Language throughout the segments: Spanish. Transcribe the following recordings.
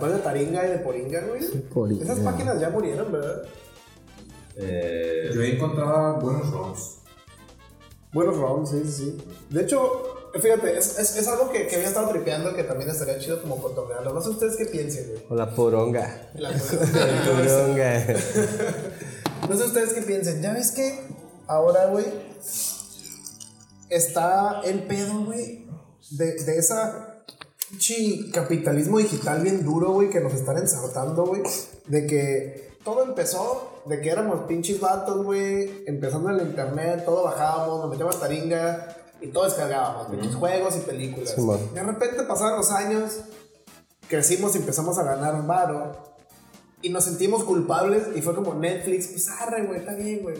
después de Taringa y de Poringa, güey. Poringa. Esas páginas ya murieron, ¿verdad? Eh, Yo encontraba buenos ROMs. Buenos rounds, sí, sí, sí. De hecho, fíjate, es, es, es algo que, que había estado tripeando que también estaría chido como cotorrearlo. No sé ustedes qué piensen, güey. O la poronga. La- Poronga. No sé ustedes qué piensen. Ya ves que ahora, güey, está el pedo, güey, de, de esa pinche capitalismo digital bien duro, güey, que nos están ensartando, güey. De que todo empezó, de que éramos pinches vatos, güey, empezando en el internet, todo bajábamos, nos metíamos a taringa y todo descargábamos, pinches juegos y películas. Sí, de repente pasaron los años, crecimos y empezamos a ganar varo. Y nos sentimos culpables y fue como Netflix, pues arre, güey, está bien, güey.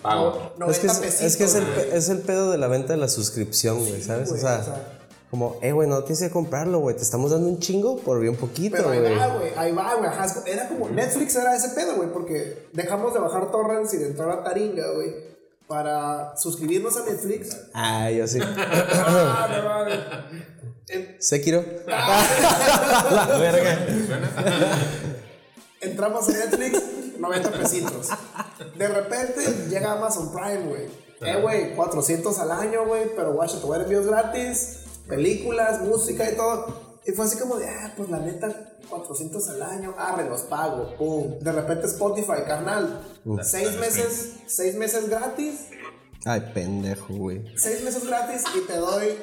Pago. no- Es que es, 90 es que es el, pesitos, es el pedo de la venta de la suscripción, güey, ¿sabes? güey, o, sea, o sea. Como, eh, güey, no tienes que comprarlo, güey. Te estamos dando un chingo por bien poquito, Pero ahí güey. va, güey, ahí va, güey. Era como Netflix era ese pedo, güey, porque dejamos de bajar torrents y de entrar a Taringa, güey, para suscribirnos a Netflix. Ah, yo sí. Ah, no. En- Sekiro. la verga. Entramos a Netflix, 90 pesitos. De repente llega Amazon Prime, güey. Eh, güey, 400 al año, güey, pero guacha, te voy a dar envíos gratis, películas, música y todo. Y fue así como de, ah, pues la neta, 400 al año, arre, los pago, pum. De repente Spotify, carnal, seis meses, seis meses gratis, Ay, pendejo, güey. seis meses gratis y te doy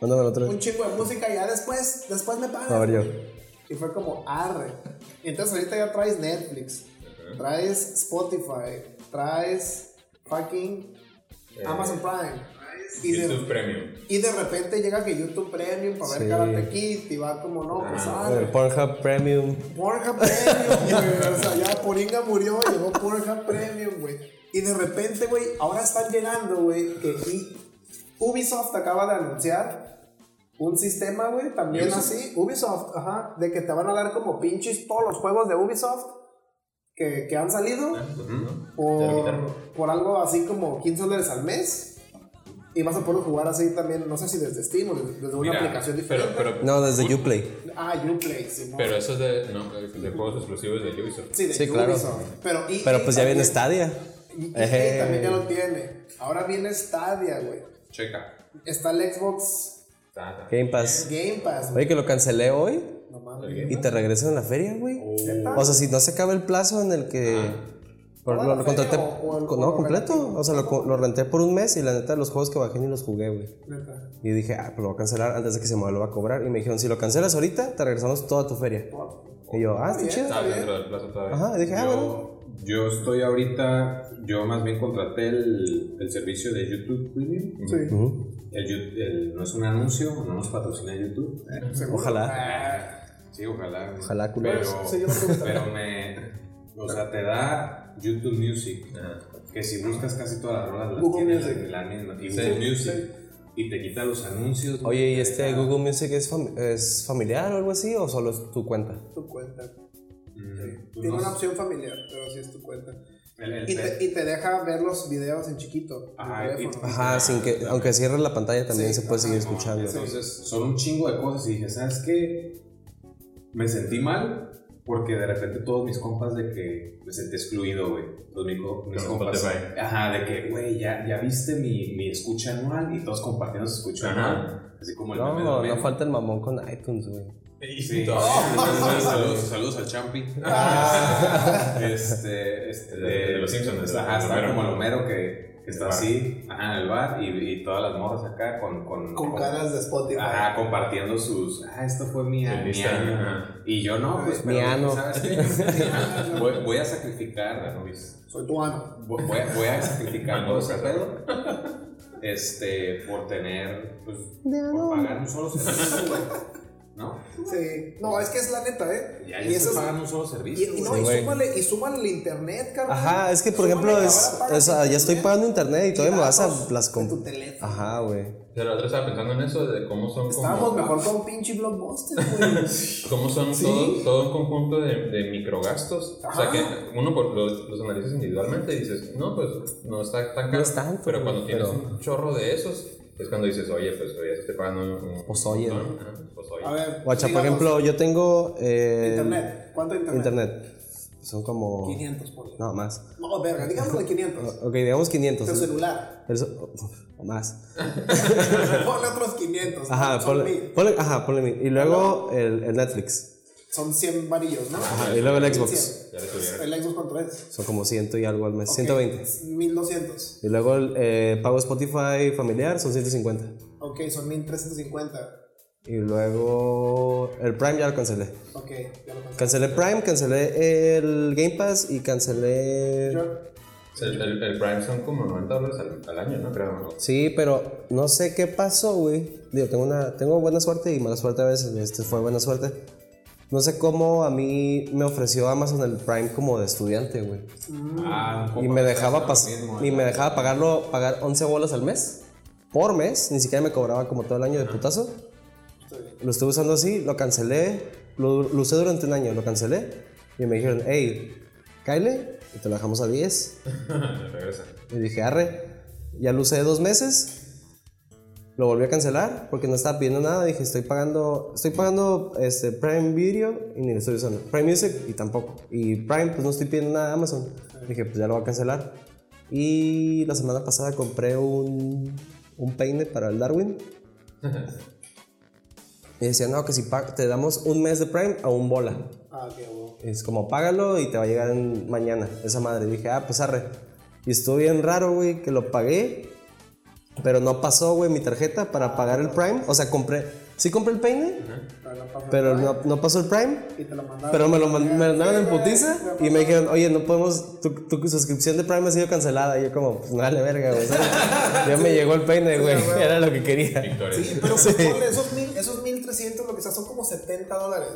un chingo de música y ya después, después me pagas. A ver, yo. Y fue como arre. Y entonces ahorita ya traes Netflix, traes Spotify, traes fucking Amazon Prime. Y YouTube de, Premium. y de repente llega que YouTube Premium para ver Sí. Karate Kid y va como no, pues arre. Pornhub Premium. Pornhub Premium, güey. O sea, ya Poringa murió, llegó Pornhub Premium, güey. Y de repente, güey, ahora están llegando, güey, que y- Ubisoft acaba de anunciar un sistema, güey, también Ubisoft. así. Ubisoft, ajá, de que te van a dar como pinches todos los juegos de Ubisoft que, que han salido por, por algo así como 15 dólares al mes. Y vas a poder jugar así también, no sé si desde Steam o desde, desde una Mira, aplicación diferente. Pero, pero, No, desde Uplay. ah, Uplay, sí, no. pero eso es de, no, de juegos exclusivos de Ubisoft. Sí, de Sí, claro. Pero, Pero pues ya viene Stadia. Y también ya lo tiene. Ahora viene Stadia, güey. Checa. Está el Xbox. Game Pass. Game Pass, güey. Oye, que lo cancelé hoy No mames. y te regresan en la feria, güey. O sea, si no se acaba el plazo en el que. Por- ¿Toda lo, contraté. o- o no, completo. O sea, lo, renté por un mes y la neta, los juegos que bajé ni los jugué, güey. Y dije, ah, pues lo voy a cancelar antes de que se me vuelva a cobrar. Y me dijeron, si lo cancelas ahorita, te regresamos toda tu feria. Y yo, ah, está chido. Está dentro del plazo todavía. Ajá, y dije, ah, bueno. Yo, estoy ahorita, yo más bien contraté el, el servicio de YouTube Premium. Sí. El, no es un anuncio, no nos patrocina YouTube. Eh. Ojalá. Ah, sí, ojalá. Ojalá, culero. Pero, Sí, yo lo pregunto. pero me. O sea, te da YouTube Music. Que si buscas casi todas las rolas las Google tiene Music. la, la misma. Y Sí, Google Music. sí. Y te quita los anuncios. Oye, ¿y te este Google Music es, fam- es familiar o algo así? ¿O solo es tu cuenta? Tu cuenta. Mm, pues Tiene no una opción familiar, pero sí es tu cuenta. El- el Y te, y te deja ver los videos en chiquito. en Ajá, teléfono. Ajá, sin que, aunque cierres la pantalla también Sí, se puede seguir ajá, escuchando. Entonces, son un chingo de cosas y dije, ¿sabes qué? Me sentí mal porque de repente todos mis compas de que me sentí excluido, güey. Todos mis, mis compas. Spotify. Ajá, de que, güey, ya, ya viste mi, mi escucha anual y todos compartiendo su escucha Ajá. anual. Así como el No, meme no, falta el mamón con iTunes, güey. Sí. Saludos, saludos al Champi. este, este, De- de los Simpsons, ajá, está como el Homero que, que está así, ajá, en el bar y, y todas las morras acá con, con, Con caras de Spotify. Ajá, compartiendo sus. Ah, esto fue mi, El mi año. ajá. Y yo no, pues. Mi pero, ano. ¿Sabes qué? voy, voy a sacrificar. Soy tu ano. Voy, voy a, sacrificar todo ese pedo. Este, por tener. Pues, por pagar un solo servicio. ¿No? Sí. No, es que es la neta, ¿eh? Y ya eso pagando un solo Y, servicio. y no, güey. y, súmale, y súmale el internet, carnal. Ajá, es que por Súmale ejemplo, es, sea, ya estoy internet pagando internet y todavía me vas a las de comp- tu teléfono. Ajá, güey. Pero la otra estaba pensando en eso, de cómo son Estábamos como, mejor con un pinche blockbuster, güey. cómo son Sí. todo, todo un conjunto de, de microgastos. O sea que uno por, los, los analizas individualmente y dices, no, pues no está tan caro. No es tanto, pero cuando tienes pero- un chorro de esos, Es cuando dices, oye, pues ya se te pagando un. un Pues, oye. Ajá, Pues oye. A ver. Guacha, por ejemplo, yo tengo. eh, Internet. ¿Cuánto internet? Internet. Son como. 500, ponle. No, más. No, verga, digamos de 500. Ok, digamos 500. Tu celular. Eso- o más. ponle otros 500. Ajá, ponle, mil. ponle, ajá, ponle mil. Y luego el, el Netflix. Son 100 varillos, ¿no? Ajá, y luego el Xbox. 100. Ya le subieron. ¿El Xbox cuánto es? Son como 100 y algo al mes. Ok, 120. 1200. Y luego el eh, pago Spotify familiar son 150. Ok, son 1350. Y luego el Prime ya lo cancelé. Ok, ya lo pensé. Cancelé Prime, cancelé el Game Pass y cancelé... Yo, El, el, el Prime son como 90 dólares al, al año, ¿no? Creo. ¿no? Sí, pero no sé qué pasó, güey. Digo, tengo, una, tengo buena suerte y mala suerte a veces. Este fue buena suerte. No sé cómo a mí me ofreció Amazon el Prime como de estudiante, güey. Ah, Y me de dejaba, mismo, y ¿eh? me dejaba pagarlo, pagar 11 bolas al mes. Por mes. Ni siquiera me cobraba como todo el año de putazo. Lo estuve usando así, lo cancelé. Lo, lo usé durante un año, lo cancelé. Y me dijeron, hey, Kyle, y te lo dejamos a 10. Regresa. Y dije, arre, ya lo usé dos meses. Lo volví a cancelar porque no estaba pidiendo nada. Dije, estoy pagando, estoy pagando este, Prime Video y ni lo estoy usando. Prime Music y tampoco. Y Prime, pues no estoy pidiendo nada de Amazon. Dije, pues ya lo voy a cancelar. Y la semana pasada compré un, un peine para el Darwin. Y decía, no, que si te damos un mes de Prime a un bola. Ah, qué bueno. Es como, págalo y te va a llegar en- mañana, esa madre. Y dije, ah, pues arre. Y estuvo bien raro, güey, que lo pagué, pero no pasó, güey, mi tarjeta para pagar el Prime. O sea, compré, sí compré el peine, Pero no no, no pasó el Prime. Y te lo mandaron. Pero me lo man- me mandaron en Sí, putiza y me dijeron, oye, no podemos, tu, tu suscripción de Prime ha sido cancelada. Y yo como, pues vale verga, güey. ¿sabes? ya me llegó el peine, güey, era lo que quería. Victoria. Sí, pero ponle esos, mil, esos 1300, lo que sea, son como 70 dólares.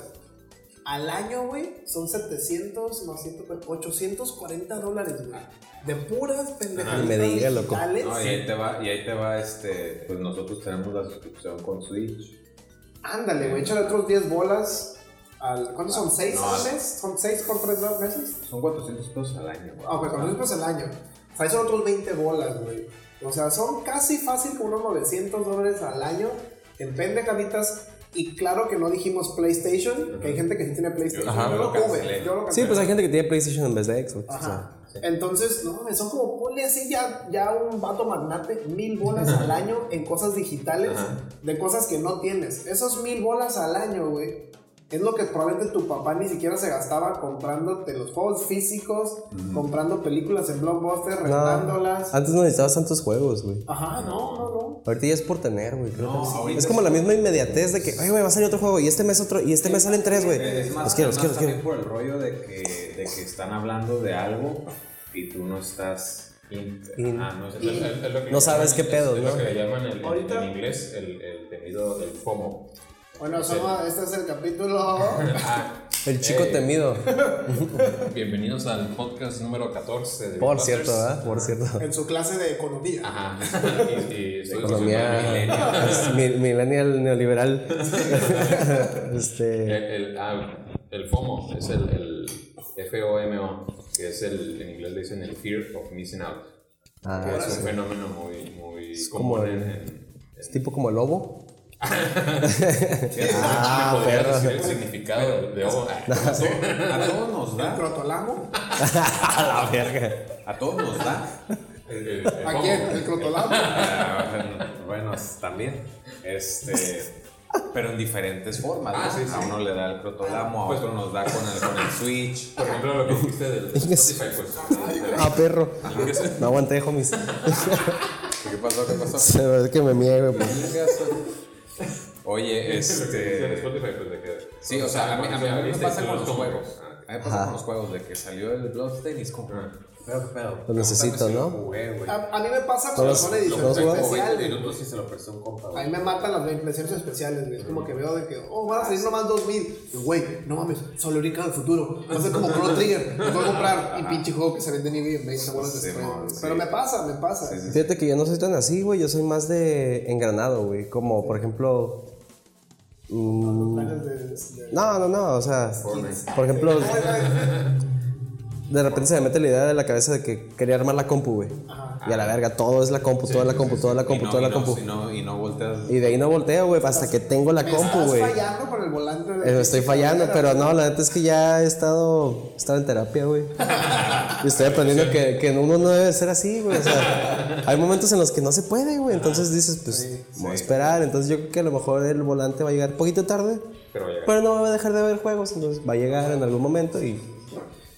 Al año, güey, son 700, no, 100, 840 dólares, güey. De puras pendejadas. Ni me diga, loco. No, y ahí te va, y ahí te va este, pues nosotros tenemos la suscripción con Switch. Ándale, güey, échale otros 10 bolas. Al, ¿Cuántos son? ¿6 No, al mes? ¿Son 6 por 3 meses? Son 400 pesos al año. güey. Ah, pues con pesos al año. O sea, son otros 20 bolas, güey. O sea, son casi fácil como unos 900 dólares al año en pendejaditas. Y claro que no dijimos PlayStation, que hay gente que sí tiene PlayStation. Ajá. yo lo tuve, yo lo Sí, pues hay gente que tiene PlayStation en vez de Xbox. o sea. Ajá. Entonces, no, mames, son como, ponle así ya, ya un vato magnate, mil bolas al año en cosas digitales, de cosas que no tienes. Esos mil bolas al año, güey, es lo que probablemente tu papá ni siquiera se gastaba comprándote los juegos físicos, comprando películas en Blockbuster, rentándolas. Antes no necesitabas tantos juegos, güey. Ajá, no, no, no. Ahorita ya es por tener, güey. No, que ahorita Es como la misma inmediatez de que, oye, güey, va a salir otro juego y este mes otro, y este mes salen tres, güey. Es más, Los quiero, los es quiero, más los quiero. por el rollo de que, de que están hablando de algo y tú no estás in- In. ah, no, Es- es- es lo que No sabes llaman- qué pedo, es, ¿no? Es lo que le llaman el- en inglés el, el temido, el FOMO. Bueno, Soma, este es el capítulo. Ah, El chico eh, temido. Bienvenidos al podcast número 14 de Por cierto, ¿verdad? Por cierto. en su clase de economía. Ajá. Y, y Economía. es mi- Millennial neoliberal. El, este. el, ah, el FOMO es el, el F-O-M-O, que es el, en inglés le dicen el Fear of Missing Out. que Ah, es un fenómeno muy, muy como común el- en, en- es tipo como el lobo. Ah, perro. decir el significado de ovo. Ah. A todos nos El da. crotolamo. A la verga. A todos nos da. El- el- el ¿A quién? El crotolamo. Ah, bueno, también. Este. Pero en diferentes formas. Ah, ¿no? sí, sí. A uno le da el crotolamo, a Pues- otro nos da con el, con el Switch. Por ejemplo, lo que dijiste del Spotify, pues. Ah, perro. No aguanté, homies. ¿Qué pasó? ¿Qué pasó? Se ve que me miego, pues. Oye, este. Spotify, pues. Sí, o sea, a mí, a mí- a mí me pasa con los juegos. A mí me pasa con los juegos de que salió el Bloodstained y es como. Pero. Lo necesito, ¿no? jugué. A, a mí me pasa ¿No cuando los- son ediciones los juegas? O 20 especiales. un A mí me matan las impresiones especiales, güey. Es como que veo de que, oh, van a salir nomás 2000. Y, Güey, no mames, solo brinca del futuro. Va a ser como Chrono Trigger. Lo voy a comprar. Y pinche juego que se vende ni bien, 20 bolas de Sí, estreno. mon, sí. Pero me pasa, me pasa. Sí, sí, sí. Fíjate que yo no soy tan así, güey. Yo soy más de engranado, güey. Como, por ejemplo. mm, no, no, no. O sea, por ejemplo, de repente se me mete la idea de la cabeza de que quería armar la compu, güey. Y a la verga, todo es la compu, toda la compu, toda la Y compu, no- toda y la no- compu. Y no, y no volteas. Y de ahí no volteo, güey, hasta que tengo la Me compu, güey. fallando con el volante de Eh, Estoy fallando, pero no, la neta es que ya he estado, he estado en terapia, güey. Y estoy aprendiendo que, que uno no debe ser así, güey. O sea, hay momentos en los que no se puede, güey. Entonces dices, pues, voy a esperar. Entonces yo creo que a lo mejor el volante va a llegar poquito tarde, Pero pero no va a dejar de haber juegos. Entonces va a llegar en algún momento y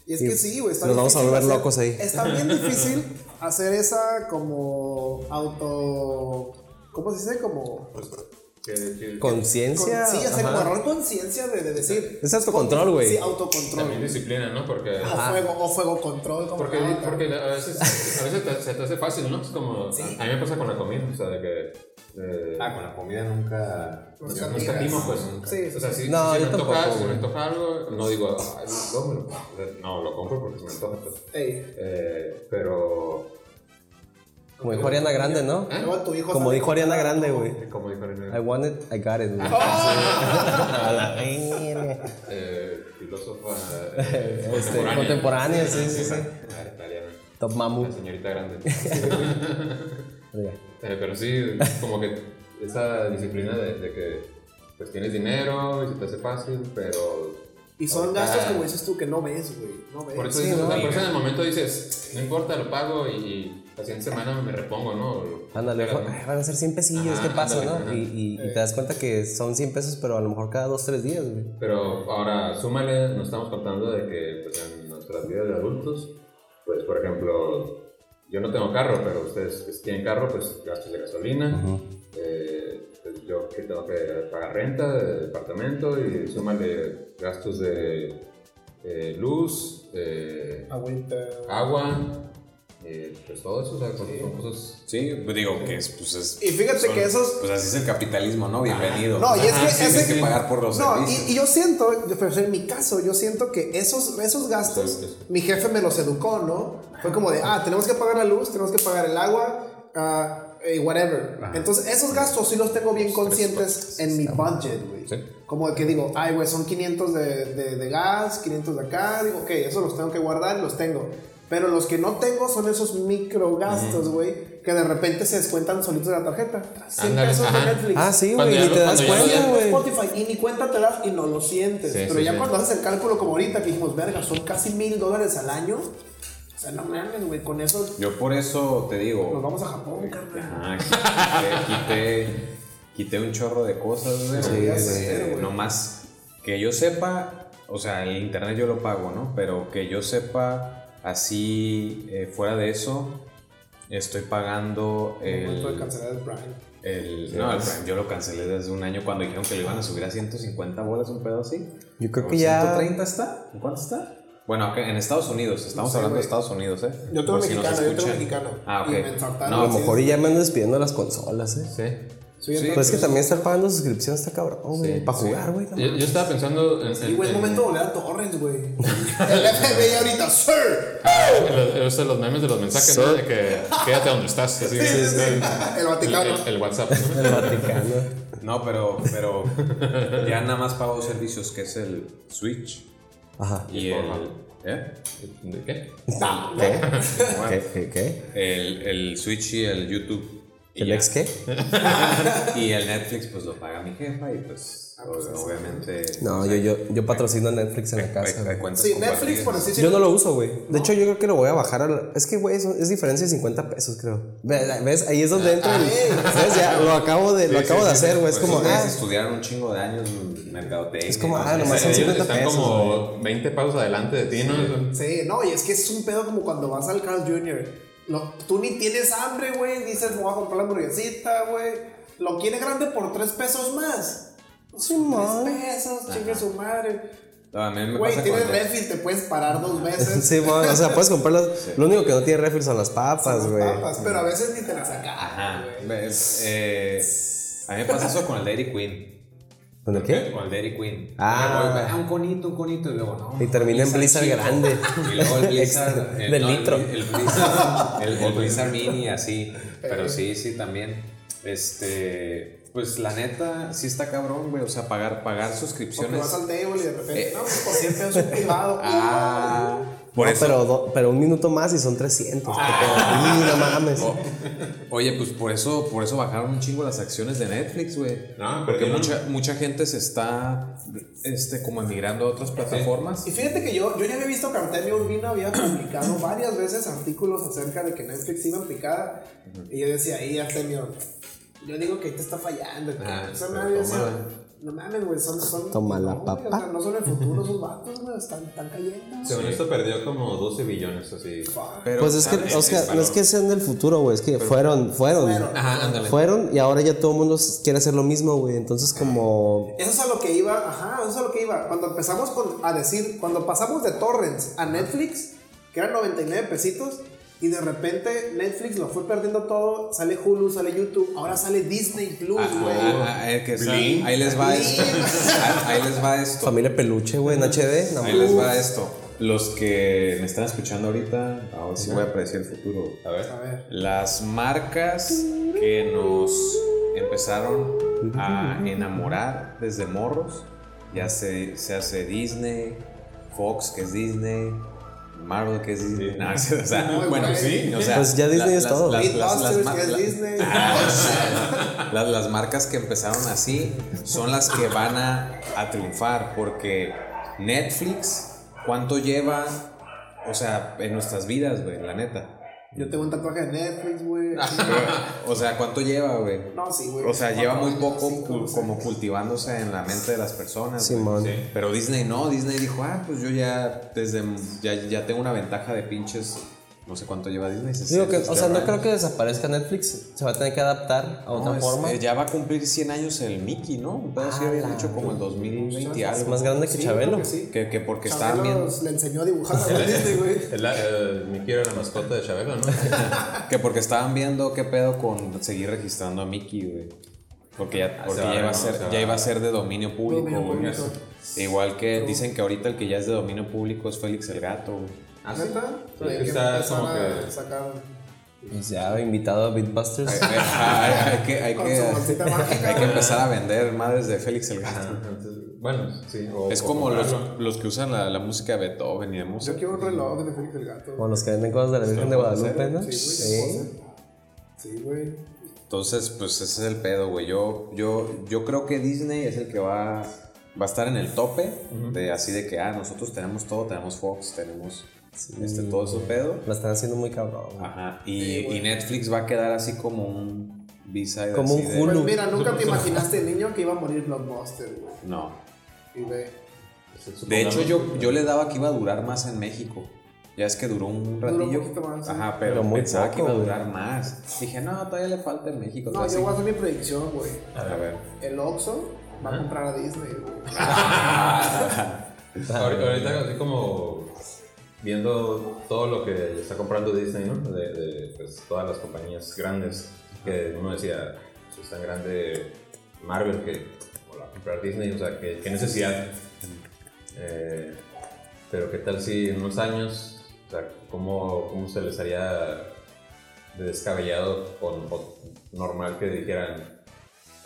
Y es que sí, güey. está nos vamos a volver hacer- locos ahí. Está bien difícil hacer esa como auto. ¿Cómo se dice? Como. Con- conciencia. sí, hacer como error conciencia de, de decir. Es autocontrol, güey. Sí, autocontrol. También disciplina, ¿no? Porque. O fuego, o fuego control. Como Porque, ah, porque a veces, a veces te- se te hace fácil, ¿no? Es como. A mí me pasa con la comida, o sea, de que. Eh, Ah, con la comida nunca. Pues no amigas. escatimo, pues. Sí, o sea, si, No, si yo me antoja, tampoco, si me antoja algo, no digo, ay, luego me lo compro". No, lo compro porque se me antoja, pues. Eh, pero. Como dijo Ariana Grande, ¿no? luego tu hijo Como dijo Ariana Grande, güey. Como dijo I René, want it, I got it, güey. A la eh, filósofa. eh, Este, contemporánea, sí, sí, sí. Ah, Italiana. Top Mamu. La señorita grande. Ya. Eh, pero sí, como que esa disciplina de, de que pues tienes dinero y se te hace fácil, pero Y son Ah. gastos, como dices tú, que no ves, güey. No ves. por eso, Sí, dices, ¿no? o sea, por eso en el momento dices, no importa, lo pago y la siguiente semana me repongo, ¿no? Ándale, Pero, van a ser 100 pesillos, Ajá, ¿qué pasa, ándale, no? Y, y- y te das cuenta que son 100 pesos, pero a lo mejor cada 2, 3 días, güey. Pero ahora, súmale, nos estamos contando de que pues, en nuestras vidas de adultos, pues por ejemplo, yo no tengo carro, pero ustedes tienen carro, pues gastos de gasolina, eh, pues, yo que tengo que pagar renta de departamento y súmale gastos de eh, luz, eh, agua, eh, pues todo eso, o sea, son son cosas... Sí, pues digo que es, pues es. Y fíjate que esos- Pues así es el capitalismo, ¿no? Bienvenido. No, y es que sí, ese- tienes que pagar por los No, servicios. y, y yo siento, yo- pero en mi caso, yo siento que esos, esos gastos, Sí, sí. mi jefe me los educó, ¿no? Fue como de, ah, tenemos que pagar la luz, tenemos que pagar el agua, ah, eh, whatever. Entonces, esos gastos sí los tengo bien conscientes en mi budget, güey. Sí. Como de que digo, ay, güey, son 500 de, de, de gas, 500 de acá, digo, ok, eso los tengo que guardar y los tengo. Pero los que no tengo son esos micro gastos, güey, que de repente se descuentan solitos de la tarjeta. 100 Ándale, pesos ajá. de Netflix. Ah, sí, güey, lo- te das cuenta, güey. Spotify y ni cuenta te das y no lo sientes. Sí, pero sí, ya sí. cuando haces el cálculo como ahorita que dijimos, verga, son casi mil dólares al año. O sea, no mames, güey, con eso Yo por eso te nos digo. vamos a Japón, carnal. Ajá, quité, quité, quité un chorro de cosas, güey. Sí, güey. nomás que yo sepa, o sea, el internet yo lo pago, ¿no? Pero que yo sepa, así, eh, fuera de eso, estoy pagando Momento de el. cancelar el Prime. el no, el Prime yo lo cancelé desde un año cuando dijeron que le iban a subir a 150 bolas, un pedo así. Yo creo ¿O que ya. 130 está? ¿En cuánto está? Bueno, en Estados Unidos, estamos sé, hablando de. Estados Unidos, ¿eh? Yo tengo Por si mexicano, yo tengo mexicano. Ah, ok. Y me ensartaron. A lo mejor ya me ando despidiendo de las consolas, ¿eh? Sí. Sí, Pues es que también estar pagando suscripción está cabrón, güey. Sí, para jugar, güey. Yo, yo estaba pensando en... Güey, es en- momento de volver a Torrents, güey. El FBI ahorita, sir. en los, esos son los memes de los mensajes, ¿no? De que quédate donde estás. Así, El Vaticano. El, el WhatsApp. ¿no? El Vaticano. No, pero, pero ya nada más pago servicios que es el Switch Ajá. y el. ¿Eh? ¿De qué? ¿Qué? ¿Qué? ¿Qué? ¿Qué? El, el Switch y el YouTube. Y ¿El ya. ex qué? Y el Netflix, pues lo paga mi jefa y pues, obviamente. No, yo, yo, yo patrocino Netflix en la casa. güey. Sí, Netflix, por decir Yo no lo uso, güey. De hecho, yo creo que lo voy a bajar al... Es que, güey, es, es diferencia de 50 pesos, creo. Ve- ¿Ves? Ahí es donde entra. Ya lo acabo de, lo acabo sí, de sí, hacer, güey. Es pues como, ah, estudiaron un chingo de años mercadotecnia. Es como, ah, nomás son ellos 50 Están pesos, como 20 pasos adelante de ti, ¿no? Sí, no, y es que es un pedo como cuando vas al Carl Jr. Lo- tú ni tienes hambre, güey. Dices, me voy a comprar la hamburguesita, güey. Lo quiere grande por 3 pesos más. sí, 3 man. pesos, chingue su madre. Güey, tienes refil, te puedes parar dos veces. Sí, man, o sea, puedes comprarlas. Lo único que no tiene refil son las papas, Las güey. papas, pero a veces ni te las sacas. Ajá. Eh, a mí me pasa eso con el Dairy Queen. ¿Con el qué? Con el Dairy Queen. Ah. Ah, un conito, un conito. Y luego, no. Y termina en Blizzard chico. grande. Y luego el Blizzard. El- de no, el- litro. El, Blizzard, el, el Blizzard Mini, así. Pero sí, sí, también. Este. Pues la neta, sí está cabrón, güey. O sea, pagar, pagar Porque suscripciones. vas al table y de repente, Eh. no, pues por 100 pesos un privado. Ah, por No, eso. pero, do- pero un minuto más y son 300. qué pedo. Y no mames. O- oye, pues por eso, por eso bajaron un chingo las acciones de Netflix, güey. No, Porque mucha, mucha gente se está este, como emigrando a otras plataformas. Y fíjate que yo, yo ya había visto que Artemio Urbina había publicado varias veces artículos acerca de que Netflix iba en picada. Y yo decía, ahí Artemio, yo digo que ahí te está fallando. güey". Ah, o sea, pero no mames, güey, son, son. Toma la no, papa. o sea, no son el futuro esos vatos, güey, están, están cayendo. Según esto perdió como 12 billones así. Pero, Pues es que, o sea, no es que sean del futuro, güey. Es que fueron, fueron. Fueron. Ajá, ándale. Fueron y ahora ya todo el mundo quiere hacer lo mismo, güey. Entonces, como. Eso es a lo que iba, ajá, eso es a lo que iba. Cuando empezamos con- a decir, cuando pasamos de torrents a Netflix, que eran 99 pesitos, y de repente Netflix lo fue perdiendo todo, sale Hulu, sale YouTube, ahora sale Disney Plus, Ah, güey. ah, ah, eh, ahí les va esto. Ah, Ahí les va esto. Familia Peluche, güey, en HD. No, Ahí les va esto. Los que me están escuchando ahorita, ahora sí voy a predecir el futuro. A ver. A ver. Las marcas que nos empezaron a enamorar desde morros, ya se, se hace Disney, Fox que es Disney, Marvel que es Disney. Sí. No, o sea, bueno, bueno. sí. O sea, Pues ya Disney es todo. las- las- Mythbusters, las- que es la- Disney. las, las marcas que empezaron así son las que van a, a triunfar porque Netflix, ¿cuánto lleva? O sea, en nuestras vidas, güey, la neta. Yo tengo un tatuaje de Netflix, güey. O sea, ¿cuánto lleva, güey? No, sí, güey. O sea, lleva muy poco cu- como cultivándose en la mente de las personas. güey. Simón. Sí. Pero Disney no, Disney dijo, ah, pues yo ya desde ya, ya tengo una ventaja de pinches, no sé cuánto lleva Disney. Digo que, o sea, no 60 creo que desaparezca Netflix. Se va a tener que adaptar a otra No, forma. eh, ya va a cumplir 100 años el Mickey, ¿no? Pedazo Ah, habían dicho como el 2020 y Es algo. más grande que Sí, Chabelo. que sí. Que, que porque estaban Chabelo viendo, le enseñó a dibujar a Walt Disney, güey. El, el, Mickey era la mascota de Chabelo, ¿no? que porque estaban viendo qué pedo con seguir registrando a Mickey, güey. Porque ya, porque va, ya iba a ser, se ya iba a ser de dominio público, Dominio güey. público. Igual que dicen que ahorita el que ya es de dominio público es Félix el Gato, güey. Ah, sí. Como a que- sacar Pues ya invitado a Beatbusters. Hay, hay que, hay, que, hay que empezar a vender madres de Félix el Gato. Bueno, sí. o- Es o como los, los que usan la, la música de Beethoven y de música. Yo quiero un reloj de Félix el Gato. O los que venden cosas de la Virgen de Guadalupe, ¿no? Sí, güey. Sí. Sí, güey. Entonces, pues ese es el pedo, güey. Yo, yo, yo creo que Disney es el que va, va a estar en el tope de así de que, ah, nosotros tenemos todo, tenemos Fox, tenemos este, todo ese pedo. La están haciendo muy cabrón. güey. Ajá. Y, y Netflix va a quedar así como un B-side. Como así un Hulu. Pues mira, nunca te imaginaste, niño, que iba a morir Blockbuster, güey. No. Y ve. De hecho, yo, yo le daba que iba a durar más en México. Ya es que duró un Duró un ratillo. más, sí. Ajá, pero, Pero muy pensaba que poco, iba a güey. durar más. Dije, no, todavía le falta en México. No, yo sí". voy a hacer mi predicción, güey. A ver. El Oxxo va a comprar a Disney, güey. Ahorita así como viendo todo lo que está comprando Disney, ¿no? De, pues, todas las compañías grandes, que uno decía, pues, es tan grande Marvel que como la comprar Disney, o sea, qué necesidad. Eh, pero qué tal si en unos años, o sea, cómo, cómo se les haría de descabellado o, o normal que dijeran,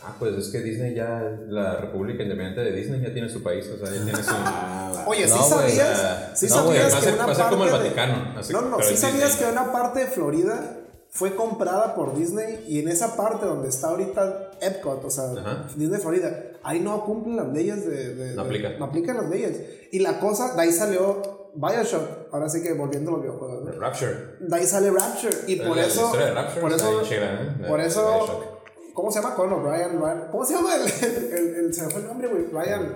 ah, pues es que Disney ya, la República Independiente de Disney ya tiene su país, o sea, ya tiene su... Oye, ¿sí No, sabías? ¿Sí no, sabías va a que ser- una va a ser parte como el Vaticano, así, no, no, ¿sí sabías Disney. que una parte de Florida fue comprada por Disney y en esa parte donde está ahorita Epcot, o sea, Ajá. Disney Florida, ahí no cumplen las leyes de... de- No de- aplica. No aplican las leyes. Y la cosa, de ahí salió Bioshock, ahora sí que volviendo a los videojuegos, ¿no? Rapture. De ahí sale Rapture y por La eso... historia de Rapture por eso... Por eso... ¿Cómo se llama Conan O'Brien? Ryan- ¿Cómo se llama el, el, el- se me fue el nombre, güey? Ryan...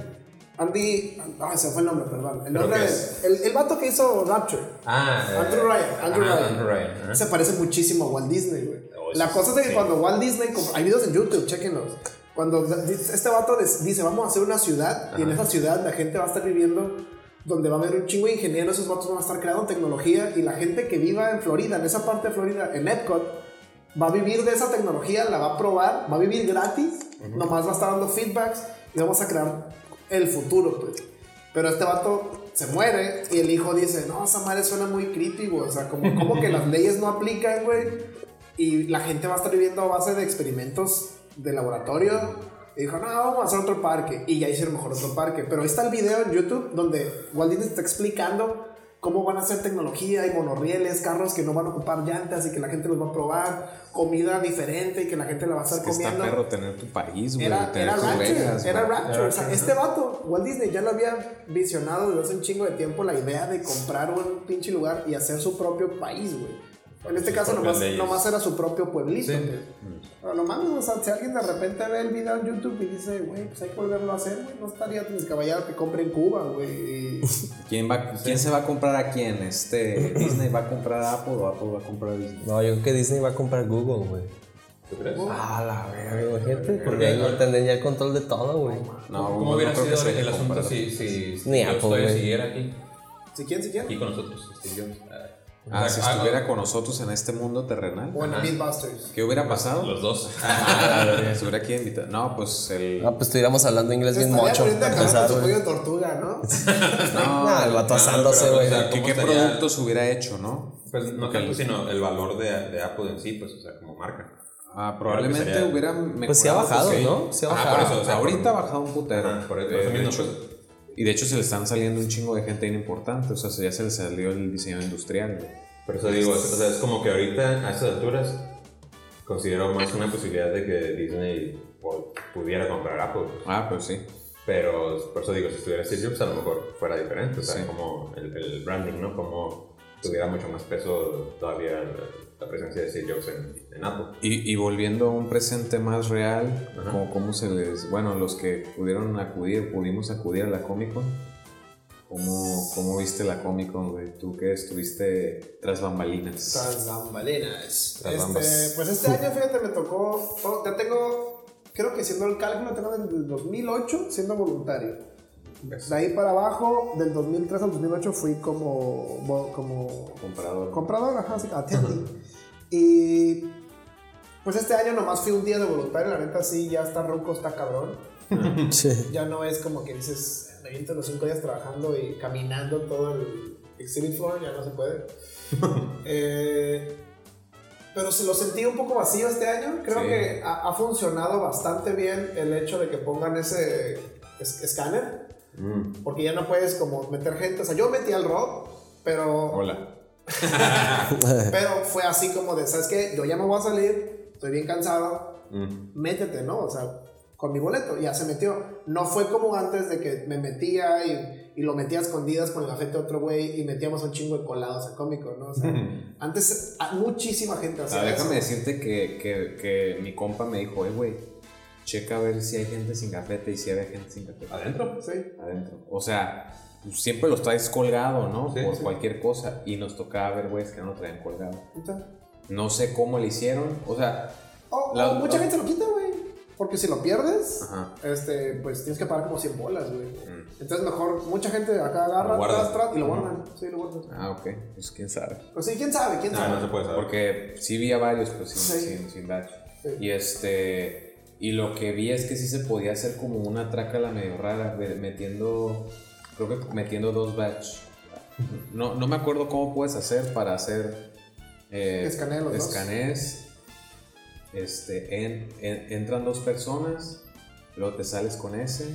Andy... Ah, se me fue el nombre, perdón. El ¿Pero nombre de- es? el, el vato que hizo Rapture. Ah, eh, Andrew Ryan, Andrew ajá, Ryan. Andrew Ryan, ajá. Se parece muchísimo a Walt Disney, güey. Oh, la cosa es de que sí. cuando Walt Disney, hay videos en YouTube, chequenlos. Cuando este vato dice, vamos a hacer una ciudad, y en esa ciudad la gente va a estar viviendo, donde va a haber un chingo de ingenieros, esos vatos van a estar creando tecnología, y la gente que viva en Florida, en esa parte de Florida, en Epcot, va a vivir de esa tecnología, la va a probar, va a vivir gratis, nomás va a estar dando feedbacks, y vamos a crear el futuro, pues. Pero este vato se muere y el hijo dice, no, esa madre suena muy creepy, güey. O sea, como, como que las leyes no aplican, güey. Y la gente va a estar viviendo a base de experimentos de laboratorio. Y dijo, no, vamos a hacer otro parque. Y ya hicieron mejor otro parque. Pero ahí está el video en YouTube donde Walt Disney está explicando cómo van a hacer tecnología y monorrieles, carros que no van a ocupar llantas y que la gente los va a probar, comida diferente y que la gente la va a estar Que está comiendo. perro tener tu país, güey. Era, tener era tus Rapture, era. Rapture. O sea, este vato, Walt Disney ya lo había visionado desde hace un chingo de tiempo la idea de comprar un pinche lugar y hacer su propio país, güey. En este caso nomás, nomás era su propio pueblito. Sí. pues. Pero no mames, o sea, si alguien de repente ve el video en YouTube y dice, güey, pues hay que volverlo a hacer, güey, no estaría tan descabellado que compre en Cuba, güey. ¿Quién, va, ¿Quién se va a comprar a quién? Este, ¿Disney va a comprar a Apple o Apple va a comprar a Disney? No, yo creo que Disney va a comprar Google, güey. ¿Tú crees? Ah, la verga, imagínate. Porque ahí no tendrían ya el control de todo, güey. No, ¿Cómo no hubiera sido el asunto si, si, si Ni Apple, siguiera aquí, Si quieren, si quieren. aquí con nosotros, Steve Jobs? Ah, Ah, o si estuviera con nosotros en este mundo terrenal. Bueno, Ajá. Mythbusters. ¿Qué hubiera pasado? Los dos. Ah, estuviera aquí invitado. No, pues el. Ah, pues estuviéramos hablando inglés bien mocho. de tortuga, ¿no? No, el vato no, asándose, güey. o sea, ¿Qué, productos hubiera hecho, no? Pues no tanto, sino el valor de, Apple en sí, pues, o sea, como marca. Ah, probablemente hubiera mejorado. Pues sí ha bajado, ¿no? Sí ha Ah, bajado. por eso, o sea, ahorita ha por- bajado un putero. Por eso, Y de hecho se le están saliendo un chingo de gente bien importante. O sea, ya se le salió el diseño industrial. güey. Por eso digo, o sea, es como que ahorita, a estas alturas, considero más una posibilidad de que Disney pudiera comprar Apple. pues. Ah, pues sí. Pero por eso digo, si estuviera Steve Jobs, a lo mejor fuera diferente. O sea, Sí. como el, el branding, ¿no? Como tuviera mucho más peso todavía la, la presencia de Steve Jobs en, en Apple. Y, y volviendo a un presente más real, Ajá. como cómo se les. Bueno, los que pudieron acudir, pudimos acudir a la Comic Con. ¿Cómo, cómo viste la Comic Con, güey? Tú que estuviste tras bambalinas. Tras bambalinas. Tras Este, pues este año, fíjate, me tocó. bueno, ya tengo. Creo que siendo el cálculo, tengo desde el 2008 siendo voluntario. De ahí para abajo, del 2003 al 2008 fui como. como Comprador. comprador, ajá, así, attending. Y. Pues este año nomás fui un día de voluntario, la neta sí, ya está ronco, está cabrón. Sí. Ya no es como que dices, me aviento los cinco días trabajando y caminando todo el exhibit floor, ya no se puede. Eh, pero se lo sentí un poco vacío este año. Creo Sí. que ha, ha funcionado bastante bien el hecho de que pongan ese es- escáner, Mm. porque ya no puedes como meter gente. O sea, yo metí al Rob, pero, Hola. pero fue así como de, ¿sabes qué? Yo ya me voy a salir, estoy bien cansado, Mm. métete, ¿no? O sea, con mi boleto, ya se metió. No fue como antes de que me metía y, y lo metía a escondidas con el gafete de otro güey y metíamos un chingo de colados a cómico, ¿no? O sea, antes a- muchísima gente hacía Ah, déjame eso. decirte que, que, que mi compa me dijo, eh, güey, checa a ver si hay gente sin gafete y si había gente sin gafete. ¿Adentro? Sí. Adentro. O sea, siempre los traes colgado, ¿no? Sí, Por sí. cualquier cosa. Y nos tocaba ver, güeyes, que no lo traían colgado. No sé cómo le hicieron. O sea, o- o La- mucha la- gente lo quita, güey. Porque si lo pierdes, Ajá. este, pues tienes que pagar como 100 bolas, güey. Mm. Entonces mejor, mucha gente acá agarra, guarda. tras, y lo guardan. Sí, lo guardan. ah, ok. Pues quién sabe. Pues sí, quién sabe, quién No, sabe. no se puede saber. Porque sí vi a varios, pues sin, Sí. sin, sin. Sí. Y este. Y lo que vi es que sí se podía hacer como una trácala medio rara, metiendo. Creo que metiendo dos badge. No, no me acuerdo cómo puedes hacer para hacer. Eh, los dos. Este, en- en- entran dos personas, luego te sales con ese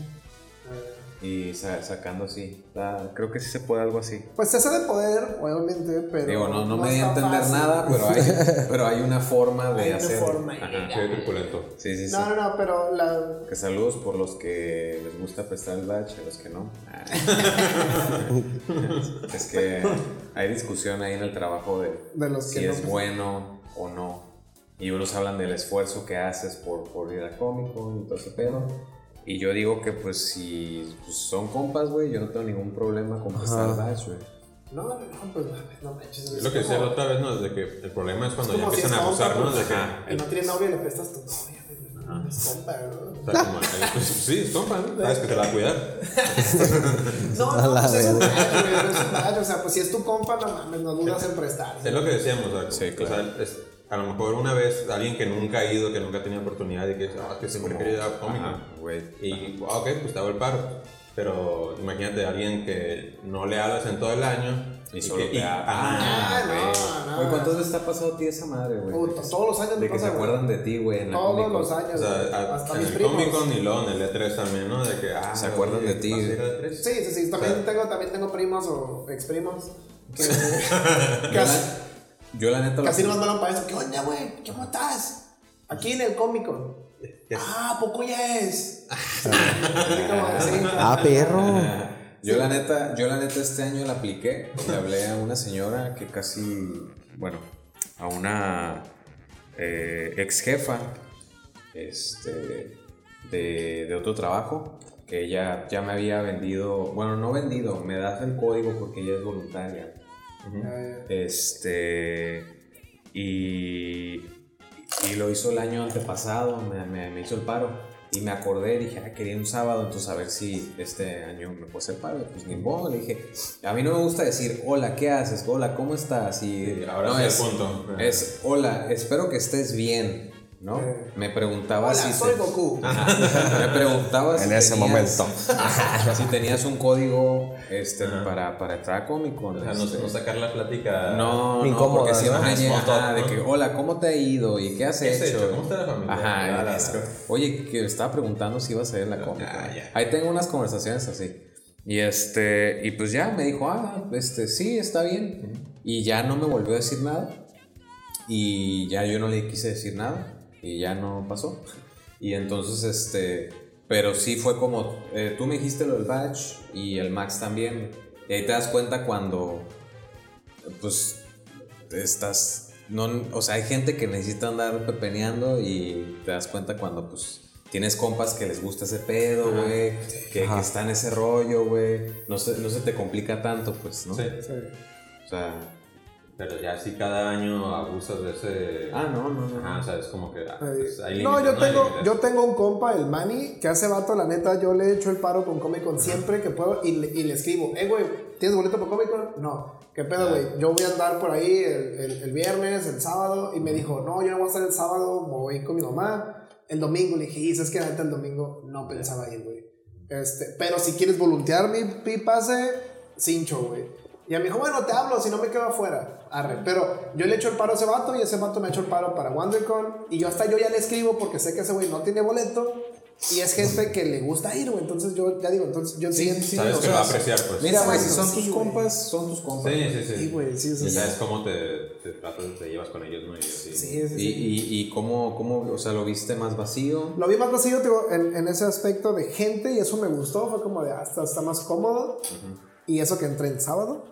y sa- sacando así. Está- creo que sí se puede algo así. Pues ese de poder, obviamente, pero. Digo, no, no, me di a entender fácil. nada, pero hay, pero hay una forma de Hay una hacerlo. forma Ajá. Sí, truculento. Sí, sí, sí. No, no, no, pero la, Que saludos por los que les gusta prestar el badge, a los que no. Es que hay discusión ahí en el trabajo de de los que si no, es bueno o no. Y unos hablan del esfuerzo que haces por, por ir a cómico y todo ese pedo. Y yo digo que pues si pues, son compas, güey, yo no tengo ningún problema con prestar el badge, güey. No, no, no, pues no, no manches. Es lo que decía la otra vez, ¿no? De que el problema es cuando es ya si empiezan es a abusar, compa, ¿no? De que. Y no tiene novia y le prestas tu novia, güey. No, es compa, ¿no? O sea, como, eh, pues, sí, es compa, ¿no? Sabes que te la va a cuidar. No, no, la pues es un badge, güey, es un badge, O sea, pues si es tu compa, no mames, no dudas en prestar. Es lo que decíamos, o sea, Sí, o claro. sea, es- a lo mejor una vez alguien que nunca ha ido, que nunca ha tenido oportunidad y que dice, ah, que siempre quería ir a güey. Y, ah, ok, pues te hago el paro. Pero imagínate a alguien que no le hablas en todo el año Y solo que- te ha- Ah, güey. no, no. ¿cuántas veces te ha pasado a ti esa madre, güey? Todos los años De que se pasa, güey. acuerdan de ti, güey, Todos Comic Con. los años, O sea, a- hasta en mis el primos. Comic Con y luego en el E3 también, ¿no? De que, ah, Se acuerdan de ti. ¿vas a ir al E3? Sí, sí, sí. También, O sea, tengo, también tengo primos o exprimos que, que Yo la, neta que lo- nomás me hablan para eso. ¿Qué onda, güey? ¿Cómo estás? Aquí en el Comic Con. Ah, ¿a poco ya es? Ah, perro. Yo la neta, yo la neta este año la apliqué. Le hablé a una señora que casi, bueno, a una eh, ex jefa, este, de, de otro trabajo, que ella ya me había vendido, bueno, no vendido, me das el código porque ella es voluntaria. Eh, Este, y, y lo hizo el año antepasado, me, me, me hizo el paro. Y me acordé, dije, ah, quería un sábado, entonces a ver si este año me puedo hacer paro. Pues ni modo, le dije, a mí no me gusta decir, hola, ¿qué haces? Hola, ¿cómo estás? Y Sí, ahora no, es, punto. es, hola, espero que estés bien, ¿no? Eh. Me preguntaba Hola, si... soy te- Goku. me preguntaba si En ese tenías- momento. si tenías un código este, para, para entrar a Comic Con. O sea, no, este. no sacar la plática. No, no, porque si ¿no? van a llegar, de ¿no? que, hola, ¿cómo te ha ido? ¿Y qué has ¿Qué has hecho? hecho? ¿Cómo está la familia? Ajá, La, la, oye, que estaba preguntando si ibas a ir a la Comic Con. Ah, ya. Ahí tengo unas conversaciones así. Y este, y pues ya me dijo, ah, este, sí, está bien. Y ya no me volvió a decir nada. Y ya yo no le quise decir nada. Y ya no pasó. Y entonces, este, pero sí fue como, eh, tú me dijiste lo del badge y el Max también. Y ahí te das cuenta cuando, pues, estás, no, o sea, hay gente que necesita andar pepeneando y te das cuenta cuando, pues, tienes compas que les gusta ese pedo, güey, que, que está en ese rollo, güey. No se, no se te complica tanto, pues, ¿no? Sí. Sí. O sea, Pero ya si cada año abusas de ese. ah, no, no, no. Ajá, o sea, es como que. ah, pues, hay no, yo Hay tengo, límites. yo tengo un compa, el Manny, que hace vato, la neta, yo le echo el paro con Comic Con siempre que puedo y le, y le escribo, eh, güey, ¿tienes boleto para Comic Con? No. ¿Qué pedo, güey? Yo voy a andar por ahí el, el- el viernes, el sábado, y me dijo, no, yo no voy a estar el sábado, voy con mi mamá. El domingo le dije, y es que la neta el domingo no pensaba ir, güey. Este, pero si quieres voluntear mi, mi pase, cincho, güey. Y me dijo, bueno, te hablo, si no me quedo afuera. Arre. Pero yo le echo el paro a ese vato y ese vato me ha hecho el paro para WonderCon. Y yo hasta yo ya le escribo porque sé que ese güey no tiene boleto. Y es gente que le gusta ir, güey. Entonces yo ya digo, entonces yo sí, sí, Sabes que sea, va a apreciar, pues. Mira, güey, si son sí, tus compas, son tus compas. Sí, sí, sí. Sí, güey, sí, sí, Y sí. sabes cómo te, te tratas, te llevas con ellos, ¿no? Y así. Sí, sí, ¿Y, sí. y, y cómo, cómo, o sea, lo viste más vacío? Lo vi más vacío digo, en, en ese aspecto de gente y eso me gustó. Fue como de hasta está más cómodo. Y eso que entré en sábado.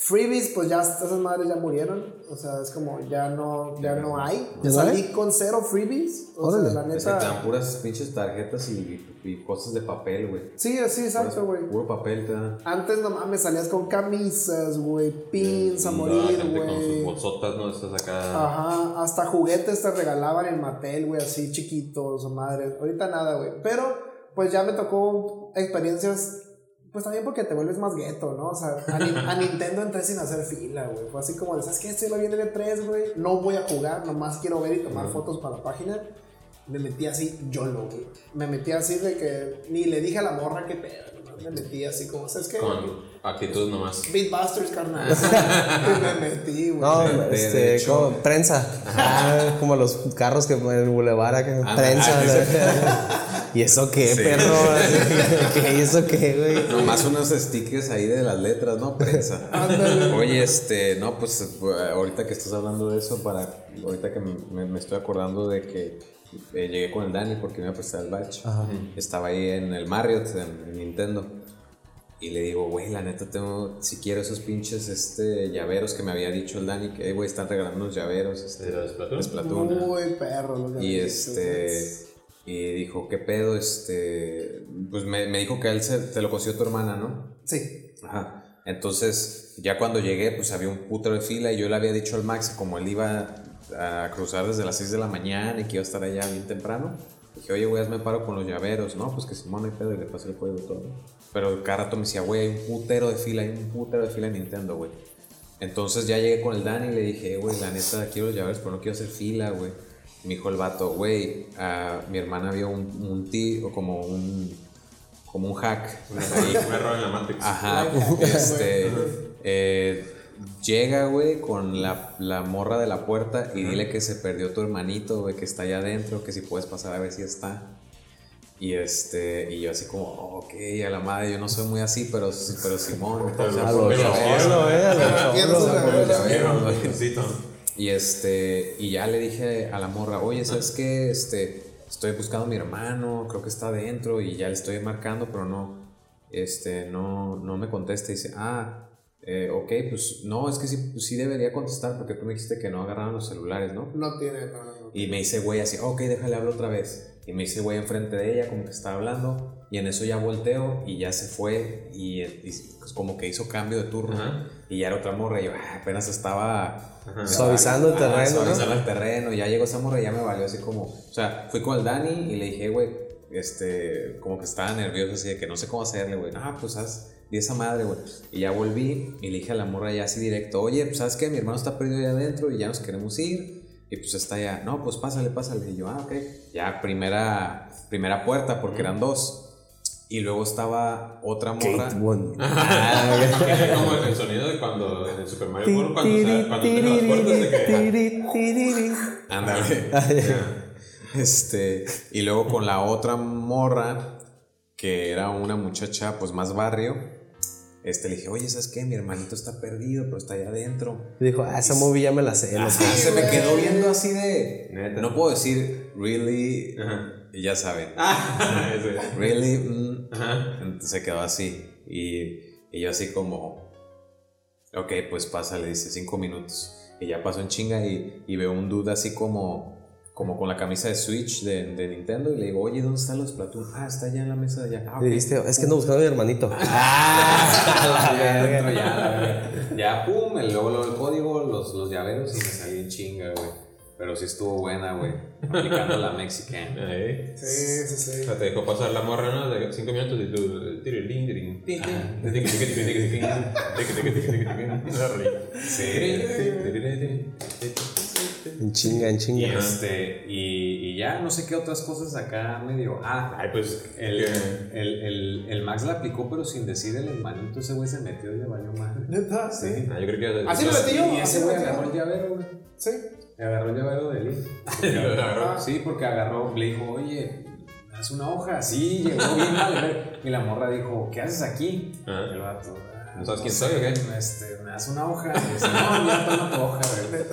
Freebies, pues ya esas madres ya murieron. O sea, es como ya no, ya no hay. ¿Ya no Salí hay? con cero freebies. O Órale. sea, la Es que te dan neta. puras pinches tarjetas y, y cosas de papel, güey. Sí, sí, exacto, güey. Puro papel te dan. Antes no mames, salías con camisas, güey, pins a morir, gente con sus güey. bolsotas, ¿no? Estás acá. Ajá, hasta juguetes te regalaban en Mattel, güey, así chiquitos o madres. Ahorita nada, güey. Pero, pues ya me tocó experiencias, pues también porque te vuelves más gueto, ¿no? O sea, a, Ni- a Nintendo entré sin hacer fila, güey. Fue así como de, ¿sabes qué? Estoy viene de 3, güey. No voy a jugar, nomás quiero ver y tomar fotos para la página. Me metí así, YOLO, güey. Me metí así de que ni le dije a la morra qué pedo, me metí así como, ¿sabes qué? Con actitud nomás. Beatbusters, carnal. Y me metí, güey. No, De- este, de hecho- como prensa. Ah, como los carros que ponen en el boulevard acá. Ah, prensa. ah, ¿Y eso qué, Sí. perro? ¿Qué? ¿Y eso qué, güey? Nomás unos stickers ahí de las letras, ¿no? Prensa. Ándale. Oye, este, no, pues eh, ahorita que estás hablando de eso, para ahorita que me, me estoy acordando de que eh, llegué con el Dani porque me iba a prestar el badge. Estaba ahí en el Marriott, en, en Nintendo. Y le digo, güey, la neta tengo, si quiero esos pinches este, llaveros que me había dicho el Dani, que, "Eh, güey, están regalando unos llaveros. Este, ¿De los Splatoon? Muy perro. lo Y este. dices. Y dijo, ¿qué pedo? Este. Pues me, me dijo que a él se, te lo consiguió tu hermana, ¿no? Sí. Ajá. Entonces, ya cuando llegué, pues había un putero de fila y yo le había dicho al Max, como él iba a cruzar desde las 6 de la mañana y que iba a estar allá bien temprano, dije, oye, güey, hazme paro con los llaveros, ¿no? Pues que Simón hay pedo y le pasé el código todo. Pero cada rato me decía, güey, hay un putero de fila, hay un putero de fila en Nintendo, güey. Entonces ya llegué con el Dani y le dije, güey, la neta, quiero los llaveros, pero no quiero hacer fila, güey. Me dijo el vato, güey, ah, mi hermana vio un, un tío, como un, como un hack. Un error en la Matrix. Ajá, este, eh, llega, güey, con la, la morra de la puerta y dile que se perdió tu hermanito, güey, que está allá adentro, que si puedes pasar a ver si está. Y este, y yo así como, "Oh, ok, a la madre, yo no soy muy así, pero, pero Simón. Y este, y ya le dije a la morra, oye, ¿sabes qué? Este, estoy buscando a mi hermano, creo que está adentro y ya le estoy marcando, pero no, este, no, no me contesta. Y dice, ah, eh, ok, pues no, es que sí, pues, sí debería contestar porque tú me dijiste que no agarraban los celulares, ¿no? No tiene, no, no, no. Y me dice, güey, así, ok, déjale hablo otra vez. Y me dice, güey, enfrente de ella, como que estaba hablando. Y en eso ya volteo y ya se fue. Y, y, pues, como que hizo cambio de turno. Ajá. Y ya era otra morra. Y yo, ah, apenas estaba. Suavizando el Ah, terreno, ¿no? Suavizando el terreno. Ya llegó esa morra y ya me valió así como. O sea, fui con el Dani y le dije, güey, este, como que estaba nervioso así de que no sé cómo hacerle, güey. Ah, pues haz. Y esa madre, güey. Y ya volví y le dije a la morra ya así directo, oye, pues sabes qué, mi hermano está perdido allá adentro y ya nos queremos ir. Y pues está allá, no, pues pásale, pásale. Y yo, ah, ok. Ya primera, primera puerta porque eran dos. Y luego estaba otra morra. Kate One. Es como el sonido de cuando en el Super Mario Bros. cuando, se- cuando las puertas de que. Ándale. Este, y luego con la otra morra, que era una muchacha pues más barrio, este, le dije, oye, ¿sabes qué? Mi hermanito está perdido, pero está allá adentro. Y dijo, ah, esa movie ya me la sé. Ajá, se me quedó viendo así de... Neta. No puedo decir, really, Ajá. y ya saben, Ese. really, mm. Ajá. Entonces se quedó así. Y, y yo así como, ok, pues pasa, le dice cinco minutos. Y ya pasó en chinga y, y veo un dude así como, como con la camisa de Switch de, de Nintendo. Y le digo, oye, ¿dóny están los Splatoon? Ah, está allá en la mesa de allá. Ah, ok. Y dijiste, es que no buscando a mi hermanito. Ah, ya, ya, la verga. Ya, pum, el, luego, el código, los, los llaveros y me salí en chinga, güey. Pero sí estuvo buena, güey. Aplicando la Mexican. Ahí. Sí, sí, O sí. sea, te dejó pasar la morra, ¿no? De 5 minutos y tú. tirilín, tirilín, tin, en chinga, en chinga. Y, este, y, ya, no sé qué otras cosas acá medio. Ah, Ay, pues el, el, el, Max la aplicó, pero sin decir el hermanito, ese güey se metió y le valió madre. ¿Neta? Sí. Ah, yo creo que. Así lo metí. Y ese güey agarró el llavero, güey. Sí. Agarró el llavero de él. agarró. Ah. Sí, porque agarró, le dijo, oye, haz una hoja. Sí, llegó bien mal. Y la morra dijo, ¿qué haces aquí? Ah. El vato. Ah, ¿No sabes quién soy o qué? Este, una hoja. Y dice, no, ya tu hoja.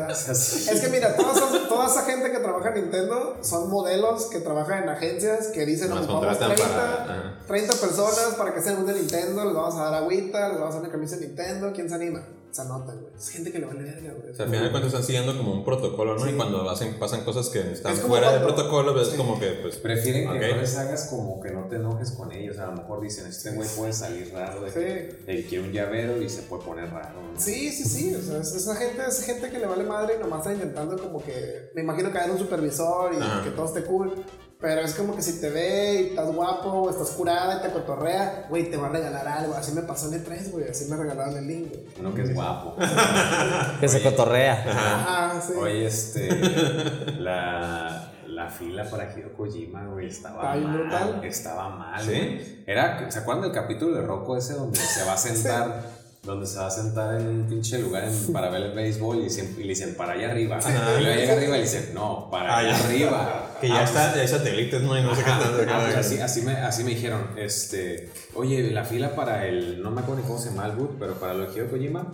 Es que mira, toda esa, toda esa gente que trabaja en Nintendo son modelos que trabajan en agencias que dicen, Nos contratan 30, para- ajá. 30 personas para que sean un de Nintendo, les vamos a dar agüita, les vamos a dar una camisa de Nintendo, ¿quién se anima? Se anotan, güey. Es gente que le vale verga, güey. O sea, al final de cuentas están siguiendo como un protocolo, ¿no? Y cuando hacen, pasan cosas que están Es fuera del protocolo, ves Sí. como que, pues. Prefieren que Ok. no les hagas como que no te enojes con ellos. A lo mejor dicen, este güey puede salir raro de, que, Sí. de que quiere un llavero y se puede poner raro. ¿no? Sí, sí, sí. O sea, es- esa gente es gente que le vale madre y nomás está intentando como que. Me imagino que hay un supervisor y Ajá. que todo esté cool. Pero es como que si te ve y estás guapo o estás curada y te cotorrea, güey, te va a regalar algo. Así me pasó en E3, güey. Así me regalaron el link, güey. Uno que es guapo. Que se cotorrea. Ajá, sí. Oye, este. la, la fila para Hideo Kojima, güey, estaba bien mal. brutal. Estaba mal, ¿Sí? güey. Era, ¿Se acuerdan del capítulo de Rocco ese donde se va a sentar? Donde se va a sentar en un pinche lugar en- para ver el béisbol y, dicen- y le dicen para allá arriba. Y luego llega arriba y le dicen, no, para Ah, allá arriba. Que ya Ah, está, ya hay satélites, ¿no? Y no sé qué Ajá, tanto. ah, pues así, así, me, así me dijeron, este, oye, la fila para el, no me acuerdo ni cómo se llama el boot, pero para lo de Kojima,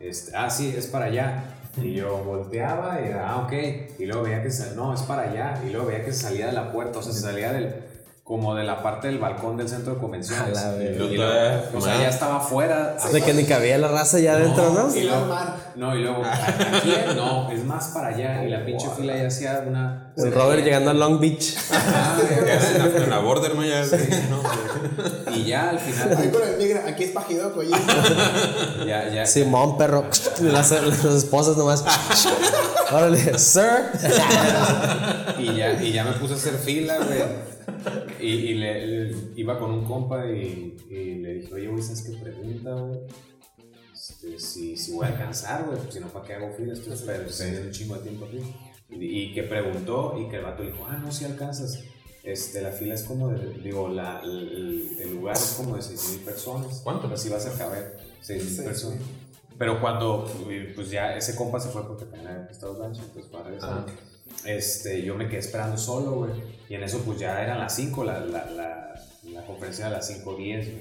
este, ah, sí, es para allá. Y yo volteaba y era, ah, ok. Y luego veía que, no, es para allá. Y luego veía que se salía de la puerta, o sea, se salía del, como de la parte del balcón del centro de convenciones. A la o sea, ya estaba afuera. De que ni cabía la raza ya adentro, ¿no? Y luego, no, y luego, aquí, no, es más para allá. Y la pinche fila ya hacía una... El Robert llegando a Long Beach. Ah, Ya en la, border, ¿no? Ya, sí, ¿no? Y ya al Ahí final, con el migra, aquí es pajido, coño. ya, ya, Simón, perro. Las, las esposas nomás. Órale, sir. y ya, y ya me puse a hacer fila, güey. Y, y le, le- iba con un compa y, y le dije, oye, güey, ¿sabes qué pregunta, güey? Este, si, si voy a alcanzar, güey, pues si no, ¿para qué hago fila? Estoy perdiendo un chingo de tiempo aquí. Y, y que preguntó y que el vato dijo, ah, no, si alcanzas. Este, la fila es como de, digo, la, el, el lugar es como de 6.000 personas. ¿Cuánto? Así va a ser caber, 6.000 Sí, personas. Pero cuando, pues ya ese compa se fue porque tenía Estados Lancha, entonces para regresar. Ajá. Este, yo me quedé esperando solo, güey. Y en eso, pues ya eran las 5, la, la, la, la conferencia era a las 5.10, güey.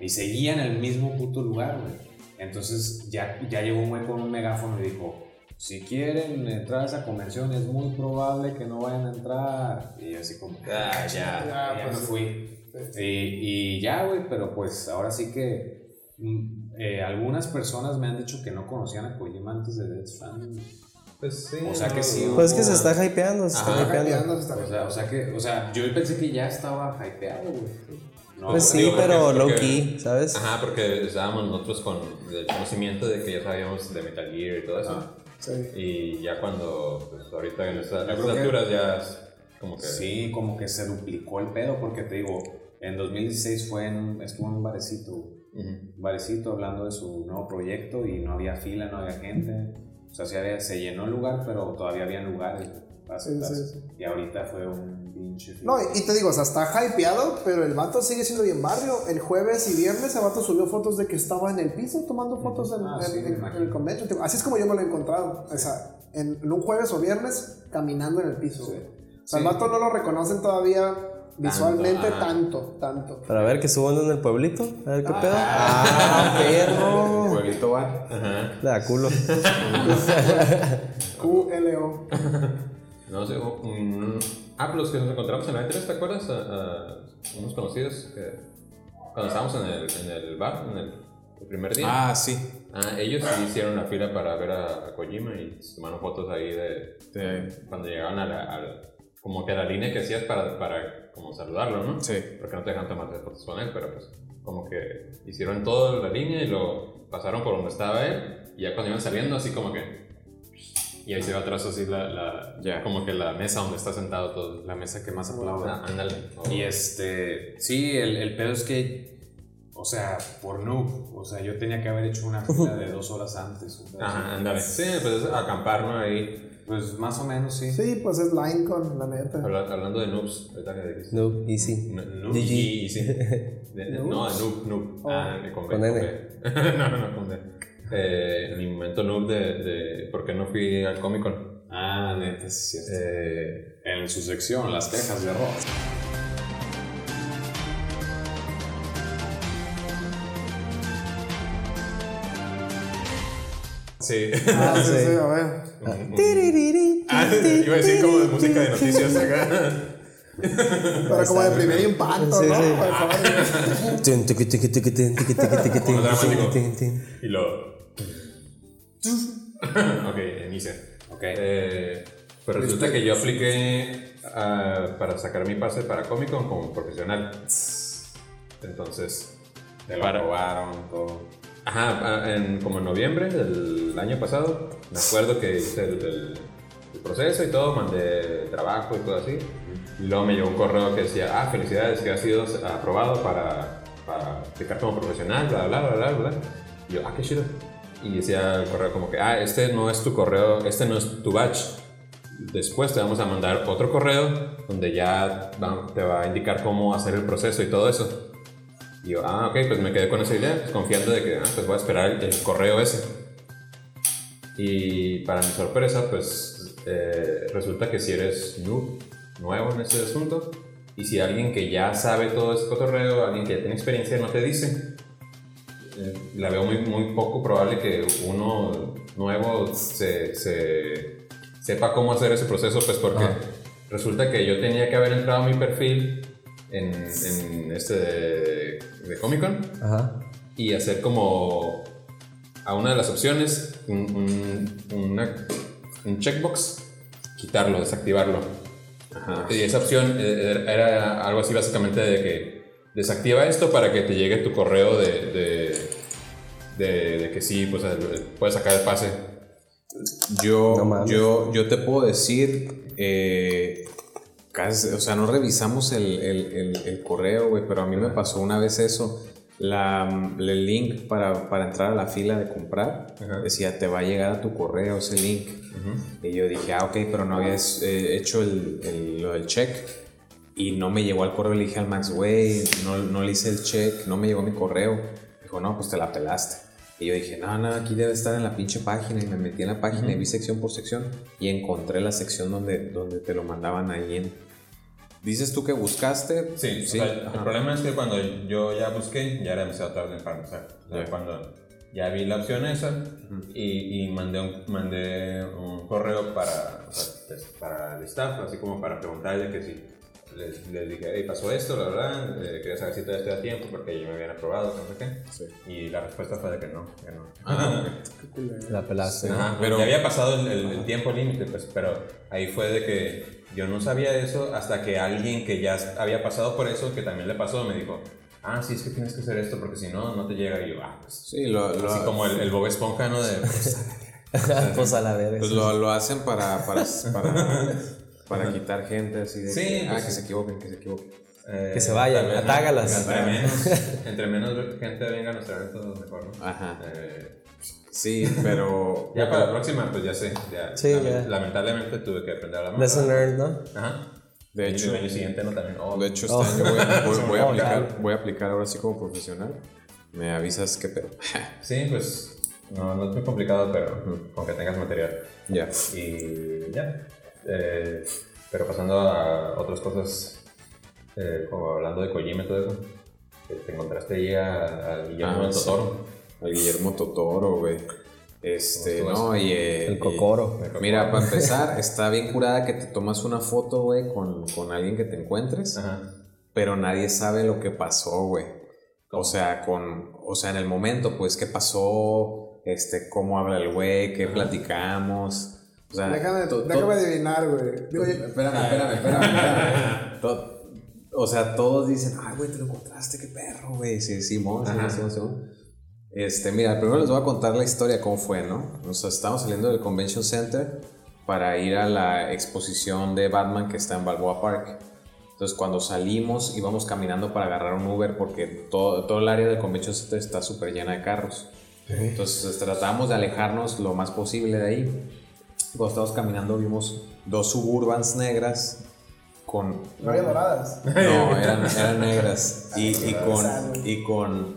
Y seguía en el mismo puto lugar, güey. Entonces ya, ya llegó un güey con un megáfono y dijo, si quieren entrar a esa convención es muy probable que no vayan a entrar. Y yo así como, Ah, ya. ya, ya Ya, me pues, fui. Y, y ya, güey, pero pues ahora sí que mm, eh, algunas personas me han dicho que no conocían a Kojima antes de Death Stranding. Pues sí. O sea que sí, Pues es que se está hypeando, se está Ajá, hypeando. Hypeando, se está O sea, o sea que, o sea, yo pensé que ya estaba hypeado, güey. No, Pues sí, digo, porque- pero low key, ¿sabes? Ajá, porque estábamos nosotros con el conocimiento de que ya sabíamos de Metal Gear y todo eso. Sí. Y ya cuando, pues ahorita en estas, alturas ya como que... Sí, como que se duplicó el pedo, porque te digo, en 2016 fue en, estuvo en un barecito. Ujú. un barecito hablando de su nuevo proyecto y no había fila, no había gente. O sea, sí había- se llenó el lugar, pero todavía había lugares para Sí, sentarse. sí, sí. Y ahorita fue un pinche. No, y te digo, o sea, está hypeado, pero el vato sigue siendo bien barrio. El jueves y viernes el vato subió fotos de que estaba en el piso tomando fotos en, Ah, en- sí, me en- en imagino. el convention. Así es como yo me lo he encontrado. O sea, en, en un jueves o viernes caminando en el piso. O sea, el vato no lo reconocen todavía visualmente tanto, tanto. Para ver que suban en el pueblito, a ver qué pedo. Ah, perro. Pueblito. Ajá. Le da culo. QLO. No sé, un... Ah, pues los que nos encontramos en la E3, ¿te acuerdas? A, a unos conocidos que cuando estábamos en el, en el bar, en el, el primer día. Ah, sí. Ah, ellos sí hicieron una fila para ver a, a Kojima y tomaron fotos ahí de De- cuando llegaban a la, a la- como que a la línea que hacías para, para como saludarlo, ¿no? Sí. Porque no te dejan tomarte fotos con él, pero pues como que hicieron toda la línea y lo pasaron por donde estaba él y ya cuando iban saliendo así como que y ahí se va atrás así la, la Ya. como que la mesa donde está sentado todo. La mesa que más aplaude. Ah, ándale. Y este, sí, el, el pedo es que, o sea, por noob, o sea, yo tenía que haber hecho una fila de dos horas antes. Ajá, ándale. Sí, pues es acampar, ¿no? Ahí, Pues más o menos, sí. Sí, pues es Lincoln, la neta. habla- hablando de noobs, ahorita que dijiste. No, easy. No, noob GG. y, y sí. De- de- no, noob, noob. Ah, con B. Con N. B. no, no, no, con D. Eh, mi momento noob de, de por qué no fui al Comic Con. Ah, neta, sí, es cierto. Eh, En su sección, las quejas de Ross. sí. Ah, sí, sí. a ver. Ah, iba a decir como de música de noticias acá. Pero como de primer impacto, Sí, ¿no? sí. Por favor. Y lo. ok, inicia. Ok. Eh, pues resulta que yo apliqué ah, para sacar mi pase para Comic Con como profesional. Entonces, Te lo para- aprobaron, todo. Ajá, ah, en, como en noviembre del año pasado, me acuerdo que hice el, el- el proceso y todo, mandé trabajo y todo así. Y luego me llegó un correo que decía, ah, felicidades, que has sido aprobado para, para aplicar como profesional, bla, bla, bla, bla, bla. Y yo, ah, qué chido. Y decía el correo como que, ah, este no es tu correo, este no es tu batch. Después te vamos a mandar otro correo donde ya te va a indicar cómo hacer el proceso y todo eso. Y yo, ah, ok, pues me quedé con esa idea, pues, confiando de que, ah, pues voy a esperar el, el correo ese. Y para mi sorpresa, pues eh, resulta que si eres noob, nuevo en este asunto, y si alguien que ya sabe todo este cotorreo, alguien que ya tiene experiencia, no te dice, la veo muy, muy poco probable que uno nuevo se, se- sepa cómo hacer ese proceso, pues porque resulta que yo tenía que haber entrado a mi perfil en, en este de, de Comic Con Ajá. y hacer como a una de las opciones un, un, una- un checkbox, quitarlo, desactivarlo. Y esa opción eh, era era algo así básicamente de que desactiva esto para que te llegue tu correo de, de, de- de que sí, pues puedes sacar el pase. Yo, No yo, yo te puedo decir, eh, casi- o sea, no revisamos el, el- el- el correo, güey, pero a mí me pasó una vez eso. La, el link para, para entrar a la fila de comprar Ajá. decía, te va a llegar a tu correo ese link. Y yo dije, ah, ok, pero no habías eh, hecho el, el- lo del check. Y no me llegó al correo, le dije al Max, güey, no, no le hice el check, no me llegó mi correo. Dijo, no, pues te la pelaste. Y yo dije, no, no, aquí debe estar en la pinche página. Y me metí en la página y vi sección por sección. Y encontré la sección donde, donde te lo mandaban ahí en. Dices tú que buscaste. Sí, o sea, el ajá. problema es que cuando yo ya busqué, ya era demasiado tarde para empezar. O sea, Ya. Cuando ya vi la opción esa y, y mandé, un, mandé un correo para, o sea, para el staff, así como para preguntarle que si les, les dije, hey, pasó esto, la verdad, eh, quería saber si todavía estoy a tiempo porque ya me habían aprobado, no sé qué. Sí. Y la respuesta fue de que no, que no. Ah, La pelaste. Ajá, pero- ya había pasado el, el- el tiempo límite, pues, pero ahí fue de que yo no sabía eso hasta que alguien que ya había pasado por eso, que también le pasó, me dijo, ah, sí, es que tienes que hacer esto porque si no, no te llega. Y yo, ah, pues, Sí, lo, lo- así como el, el Bob Esponja, ¿no? De, pues, pues a la verga. pues sí. lo, lo hacen para, para, para, para quitar gente así de Sí, que, ah, pues que sí. se equivoquen, que se equivoquen. eh, Que se vayan, vez, atágalas. Entre menos, entre menos gente venga a nuestro evento, mejor, ¿no? Ajá. Eh, Sí, pero. ya para la próxima, pues ya sé. Ya, Sí, lament- ya. Lamentablemente tuve que aprender a la mano. Lesson learned, ¿no? Ajá. De Y hecho, el año siguiente, ¿no? También. oh, de hecho Oh. este año voy, a- voy- voy a Oh, aplicar, voy a aplicar ahora sí como profesional. Me avisas qué pedo. Sí, pues no, no es muy complicado, pero con que tengas material. ya. Y ya. Eh, pero pasando a otras cosas, eh, como hablando de Kojima y todo eso, eh, te encontraste ahí a, a Guillermo Ah, sí. Totoro. Al Guillermo Totoro, güey. Este, ¿Cómo no, y. eh, El y- cocoro. Mira, para empezar, está bien curada que te tomas una foto, güey, con, con alguien que te encuentres, Ajá. pero nadie sabe lo que pasó, güey. O sea, con, o sea, en el momento, pues, qué pasó, este, cómo habla el güey, qué platicamos. O sea, Déjame, to- to- déjame adivinar, güey. Espérame, espérame, espérame. espérame. To- o sea, todos dicen, ay, güey, te lo encontraste, qué perro, güey. Sí, Simón, Ajá. Simón, Simón. Este, mira, primero les voy a contar la historia, cómo fue, ¿no? O sea, estamos saliendo del Convention Center para ir a la exposición de Batman que está en Balboa Park. Entonces, cuando salimos, íbamos caminando para agarrar un Uber porque todo, todo el área del Convention Center está súper llena de carros. Entonces, tratamos de alejarnos lo más posible de ahí. Cuando estábamos caminando, vimos dos suburbans negras con. no había doradas. No, eran, eran negras. Y, y con, y, con,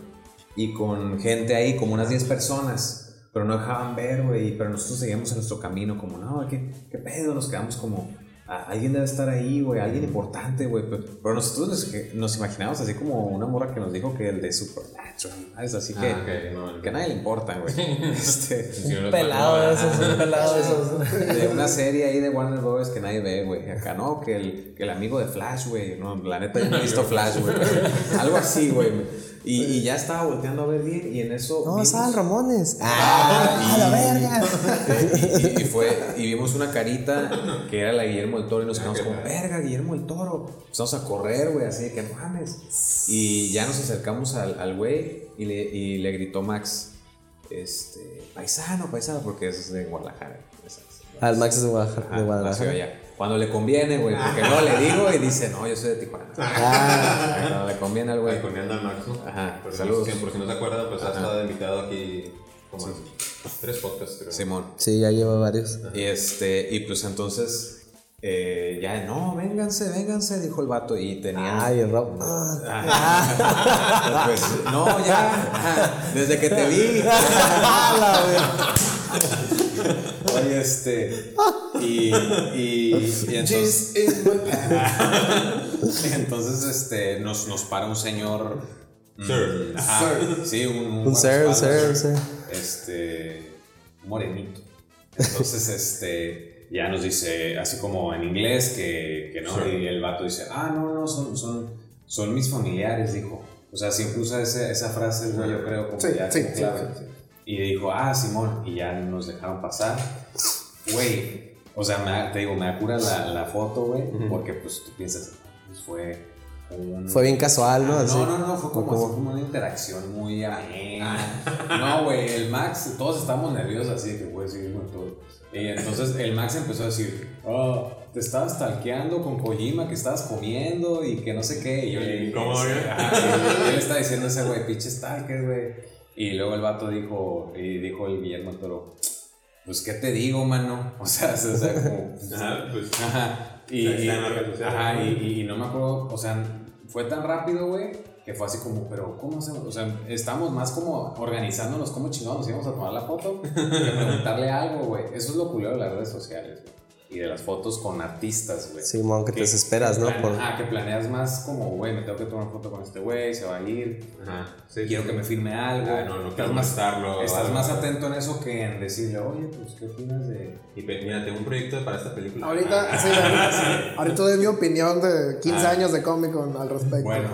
y con gente ahí, como unas 10 personas. Pero no dejaban ver, güey. Pero nosotros seguíamos en nuestro camino, como, no, ¿qué, qué pedo? Nos quedamos como, "Ah, alguien debe estar ahí, güey. Alguien importante, güey. Pero, pero nosotros nos, nos imaginábamos así como una morra que nos dijo que el de Supernatural. ¿sabes? Así que, Ah, no, que a nadie le importa, güey. Este, Un pelado de esos, un pelado de esos. de una serie ahí de Warner Bros. que nadie ve, güey. Acá no, que el, que el amigo de Flash, güey. No, la neta yo no he visto Flash, güey. Algo así, güey. Y, y ya estaba volteando a ver bien y en eso. No, vimos- estaban Ramones. Ah, ¡Ah, a la verga! y, y- y fue, y vimos una carita que era la Guillermo del Toro y nos quedamos como, verga, Guillermo del Toro. Empezamos a correr, güey, así de que no mames. Y ya nos acercamos al al güey y le, y le gritó Max, este, paisano, paisano, porque es de Guadalajara. ya sabes. Al Max es de Guadalajara. De Guadalajara. Cuando le conviene, güey, porque no le digo y dice, no, yo soy de Tijuana. Ah, Cuando le conviene al güey. Balconeando a Max, ¿no? Ajá, Por si, saludos. por si no se acuerdan, pues ha estado invitado aquí como en tres podcasts, creo. Simón. sí, ya lleva varios. Y este, y pues entonces, eh, ya, no, vénganse, vénganse, dijo el vato. Y tenía. Ay, el Rob. Ah, Ah, pues, no, ya, desde que te vi. Oye, este. Y, y, y entonces, entonces este, nos, nos para un señor. mm, Sir. ajá, Sí, un, Un ser, un ser, un ser. Este. un morenito. Entonces, este. Ya nos dice, así como en inglés, que, que no. Y el vato dice, ah, no, no, son, son, son mis familiares, dijo. O sea, siempre usa ese- esa frase, güey, yo creo, como Sí, ya sí, sí, clave. Y dijo, ah, Simón, y ya nos dejaron pasar. Güey, o sea, me te digo, me da cura la, la foto, güey, porque pues tú piensas, pues fue un... Fue bien casual, ¿no? Así. No, no, no, fue como, como- así como una interacción muy amena. No, güey, el Max, todos estábamos nerviosos así de que, güey, seguimos todo. Y entonces el Max empezó a decir, oh, te estabas talqueando con Kojima, que estabas comiendo y que no sé qué. Y yo le dije, ¿Cómo, "Sí". güey? Él está diciendo a ese güey, pinches talques, güey. Y luego el vato dijo, y dijo el Guillermo Toro, pues, ¿qué te digo, mano? O sea, o sea como... Ajá, pues. Ajá. Y, Y, y- ajá, ¿no? y, y- y no me acuerdo, o sea, fue tan rápido, güey, que fue así como, pero ¿cómo hacemos? O sea, estábamos más como organizándonos, ¿cómo chingados nos íbamos a tomar la foto? Que preguntarle algo, güey. Eso es lo culero de las redes sociales, güey. Y de las fotos con artistas, güey. Simón, que te desesperas, ¿no? Por- Ah, que planeas más como, güey, me tengo que tomar foto con este güey, se va a ir, Ajá. Sí, quiero sí. que me firme algo. Ah, no, no Estás quiero más- Estás algo. más atento en eso que en decirle, oye, pues, ¿qué opinas de...? Y mira, tengo un proyecto para esta película. Ahorita, Ah, sí, ahorita, ahorita doy mi opinión de 15 años de Comic Con al respecto. Bueno,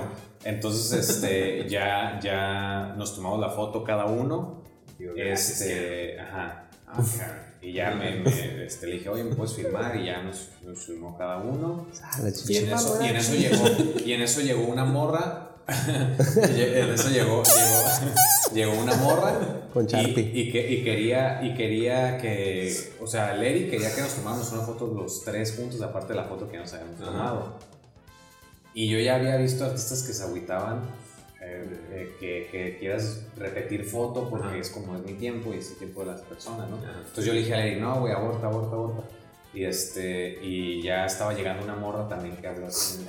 entonces este, ya, ya nos tomamos la foto cada uno. Digo, Este, ajá. ajá. Y ya me, me, este, le dije, oye, ¿me puedes firmar? Y ya nos, nos firmó cada uno. Ah, Y en eso, y en eso llegó, y en eso llegó una morra. y en eso llegó, llegó, llegó una morra. Con y, y, que, y quería, y quería que, o sea, Lady quería que nos tomáramos una foto los tres juntos, aparte de la foto que nos habíamos Ajá. tomado. Y yo ya había visto artistas que se agüitaban, eh, eh, que, que quieras repetir foto porque Ajá. es como es mi tiempo y es el tiempo de las personas, ¿no? Ajá. Entonces yo le dije a Lady, no, güey, aborta, aborta, aborta. Y, este, y ya estaba llegando una morra también que habló así,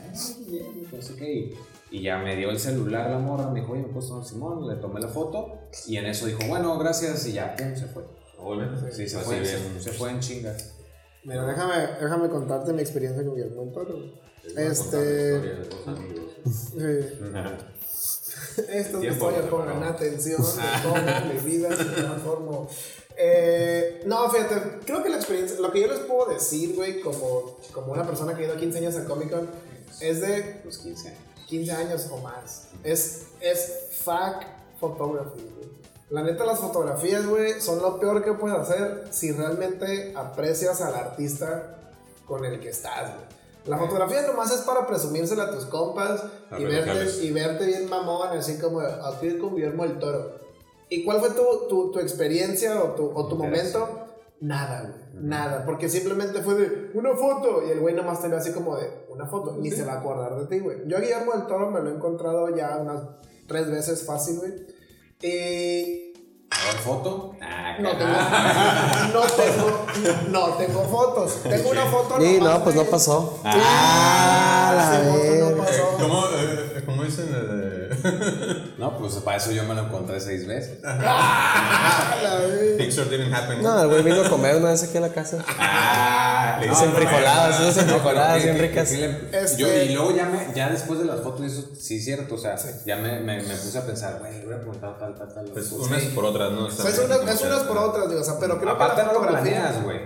no sé qué. Y, ya me dio el celular la morra, me dijo, oye, me puedo Simón, le tomé la foto. Y en eso dijo, bueno, gracias, y ya, pum, se fue. Sí, se Así fue, se, se fue en chingas. Mira, déjame, déjame contarte mi experiencia con Guillermo del Toro. Este- amigos. Sí. Estas historias pongan atención de cómo mi vida se transformó. Eh, no, fíjate, creo que la experiencia, lo que yo les puedo decir, güey, como, como una persona que ha ido 15 años a Comic Con, es de Los 15 años. 15 años o más. Es, es fact photography, güey. La neta, las fotografías, güey, son lo peor que puedes hacer si realmente aprecias al artista con el que estás, güey. La fotografía nomás es para presumírsela a tus compas A y ver, verte, y verte bien mamón, así como aquí con Guillermo del Toro. ¿Y cuál fue tu, tu, tu experiencia o tu, o tu momento? Nada, güey. Nada. Porque simplemente fue de una foto. Y el güey nomás te ve así como de una foto. Ni se va a acordar de ti, güey. Yo a Guillermo del Toro me lo he encontrado ya unas tres veces fácil, güey. Y Foto. Ah, no tengo, no tengo, no tengo fotos. Tengo una foto. Sí, no, pues no pasó. Ah, la foto no pasó. ¿Cómo, eh, ¿Cómo dicen? eh, No, pues para eso yo me lo encontré seis veces. Ah. Picture didn't happen. No, el güey vino a comer una vez aquí en la casa. Ah, Le Esas hice enfrijoladas, esas enfrijoladas bien que- que- ricas. Este- yo, y luego ya, me, ya después de las fotos, eso sí es cierto, o sea, ya me, me, me puse a pensar, güey, le hubiera preguntado tal, tal, tal. Pues unas sí. por otras, ¿no? O sea, es, una- es unas por otras, digo, o sea, pero creo Aparte que la no lo planeas, güey.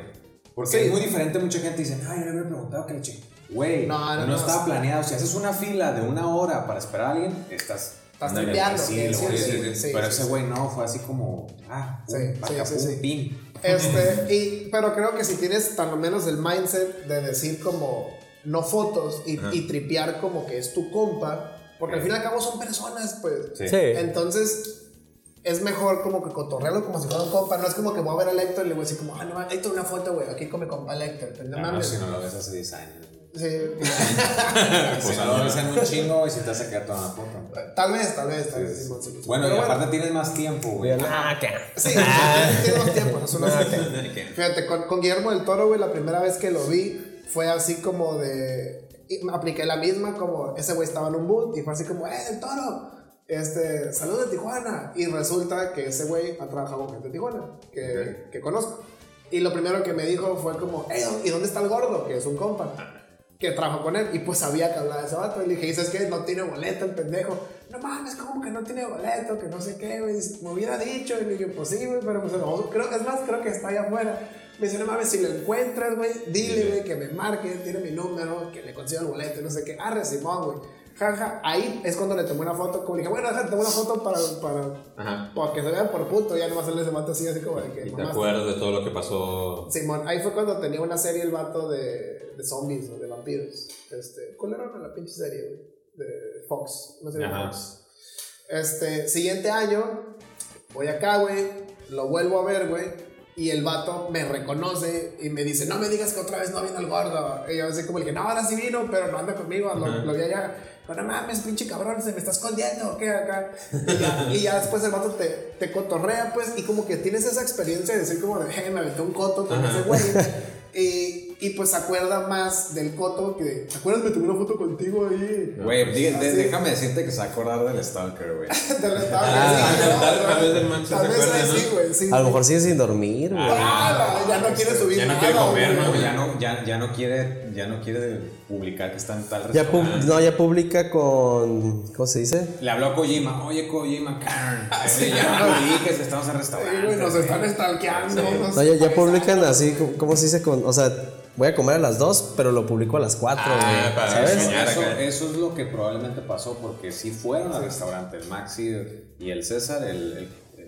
Porque Sí. es muy diferente, mucha gente dice, ay, yo le hubiera preguntado que le eché. Güey, No, no, no, no, estaba planeado. Si haces una fila de una hora para esperar a alguien, estás... Estás tripeando, sí, sí, lo sí, Pero sí, ese sí. güey no, fue así como, ah, pum, Sí. Este, y, pero creo que si tienes tan o menos el mindset de decir como no fotos y, y tripear como que es tu compa, porque al fin y al cabo son personas, pues. Sí. Entonces, es mejor como que cotorrearlo como si fuera un compa. No es como que voy a ver a Héctor y le voy a decir como, ah, no, Héctor, una foto, güey, aquí con mi compa Héctor. Pues no Ah, no, mames. si no lo ves hace 10 años. Sí, si no lo ves en un chingo y si te vas a quedar toda una foto. tal vez, tal vez, tal vez. Simón, Simón. Bueno, Pero y aparte tienes más tiempo, güey. Ah, ¿qué? Sí, tiene dos tiempos, es una Fíjate, con, con Guillermo del Toro, güey, la primera vez que lo vi fue así como de. y me apliqué la misma, como ese güey estaba en un boot y fue así como, ¡eh, del Toro! Este, salud de Tijuana. Y resulta que ese güey ha trabajado con gente de Tijuana, que, que conozco. Y lo primero que me dijo fue como, "Ey, ¿y dónde está el gordo? Que es un compa. Que trabajó con él y pues sabía que hablaba de ese vato. Y le dije, ¿sabes qué? No tiene boleto el pendejo. No mames, ¿cómo que no tiene boleto? Que no sé qué, güey. Me hubiera dicho. Y le dije, pues sí, güey, pero pues no, creo, es más, creo que está allá afuera. Me dice, no mames, si lo encuentras, güey, dile, güey, que me marque, tiene mi número, que le consiga el boleto, no sé qué. Arre, Simón, güey. Jaja, ahí es cuando le tomé una foto, como le dije, bueno, déjate, tomé una foto para, para, para que se vea por puto. Ya nomás él ese vato así, así como de que. Y te acuerdas de todo lo que pasó. Simón, ahí fue cuando tenía una serie el vato de, de zombies o de vampiros. Este, ¿Cuál era la pinche serie, güey? De Fox, no sé de Ajá. Fox. Este, siguiente año, voy acá, güey, lo vuelvo a ver, güey, y el vato me reconoce y me dice, no me digas que otra vez no vino el gordo. Y yo así como le dije, no, ahora sí vino, pero no anda conmigo, lo vi allá. Pero no mames, pinche cabrón, se me está escondiendo, ¿o ¿qué acá? Y ya, y ya después el vato te, te cotorrea, pues, y como que tienes esa experiencia de decir como de, hey, me aventé un coto con Ajá. ese güey. Y y pues se acuerda más del coto que. ¿Te acuerdas? Me tomé una foto contigo ahí. Güey, de- déjame decirte que se va a acordar del Stalker, güey. Del restaurante, Ah, sí, no, tal- vez del Max Tal vez sí, güey. Sí, A lo mejor sigue sin dormir, güey. Ah, no, ya no quiere subir ya no nada, quiere comer. No, ya no, ya, ya no quiere, ya no quiere publicar que está en tal Ya no, ya publica con. ¿Cómo se dice? Le habló a Kojima, oye Kojima, Karen, oye, ya no publiques que estamos en Sí, restaurante. nos están stalkeando. nos- No, ya, ya publican así, ¿cómo- ¿cómo se dice? Con, o sea, voy a comer a las 2, pero lo publico a las 4, Ah, para ¿sabes? enseñar. Eso, es lo que probablemente pasó porque sí fueron al restaurante, el Maxi y el César, el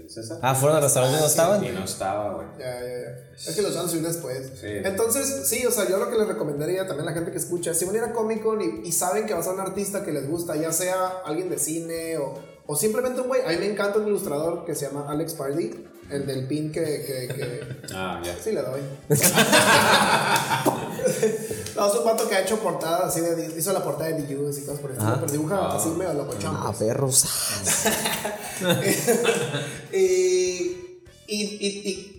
César. Ah, fueron al restaurante y no estaban. Y no estaba, güey. Ya, ya, ya. Es que los van a subir después. Sí. Entonces, sí, o sea, yo lo que les recomendaría también a la gente que escucha, si van a ir a Comic Con y, y saben que va a ser un artista que les gusta, ya sea alguien de cine o, o simplemente un güey, a mí me encanta un ilustrador que se llama Alex Pardy, el del pin que... que, que Ah, ya. sí, le doy. no, es un vato que ha hecho portadas así de... Hizo la portada de Juice y cosas por el estilo, pero dibuja así medio locochón. Ah, perros. y, y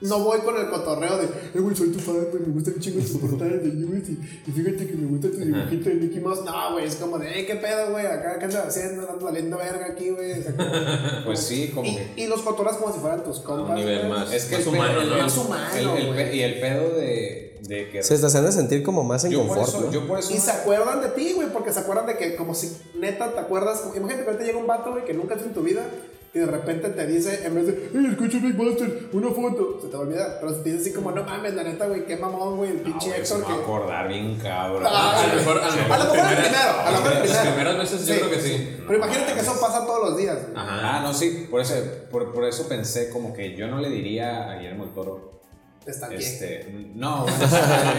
no voy con el cotorreo de, eh, güey, soy tu fan, güey, me gusta el chingo tu portada de Lewis y, y fíjate que me gusta tu dibujito de Mickey Mouse. No, güey, es como de, eh, qué pedo, güey, acá, ¿qué andas haciendo? Andas valiendo verga aquí, güey. O sea, como- Pues sí, como y, que. y los cotorras como si fueran tus A compas. un nivel güey. más, Es que más el humano, pedo, ¿no? Más humano, el- el y el pedo de, de que. Se hacen sentir como más en yo, por confort, eso, ¿no? yo por eso. Y se acuerdan de ti, güey, porque se acuerdan de que, como si neta te acuerdas. Imagínate que ahorita llega un vato, güey, que nunca has visto en tu vida. Y de repente te dice, en vez de, hey, escucha Big Buster, una foto, se te va a olvidar. Pero si te dice así como, no mames, la neta, güey, qué mamón, güey, el Ah, pinche Héctor a que. acordar bien cabrón. Ah, A lo mejor, a lo A mejor, lo mejor el primero, a lo mejor el Las primero. primeras veces yo creo que sí. Pero imagínate que eso pasa todos los días. güey. Ah, no, sí, por eso, por, por eso pensé como que yo no le diría a Guillermo el Toro. Este, no, bueno,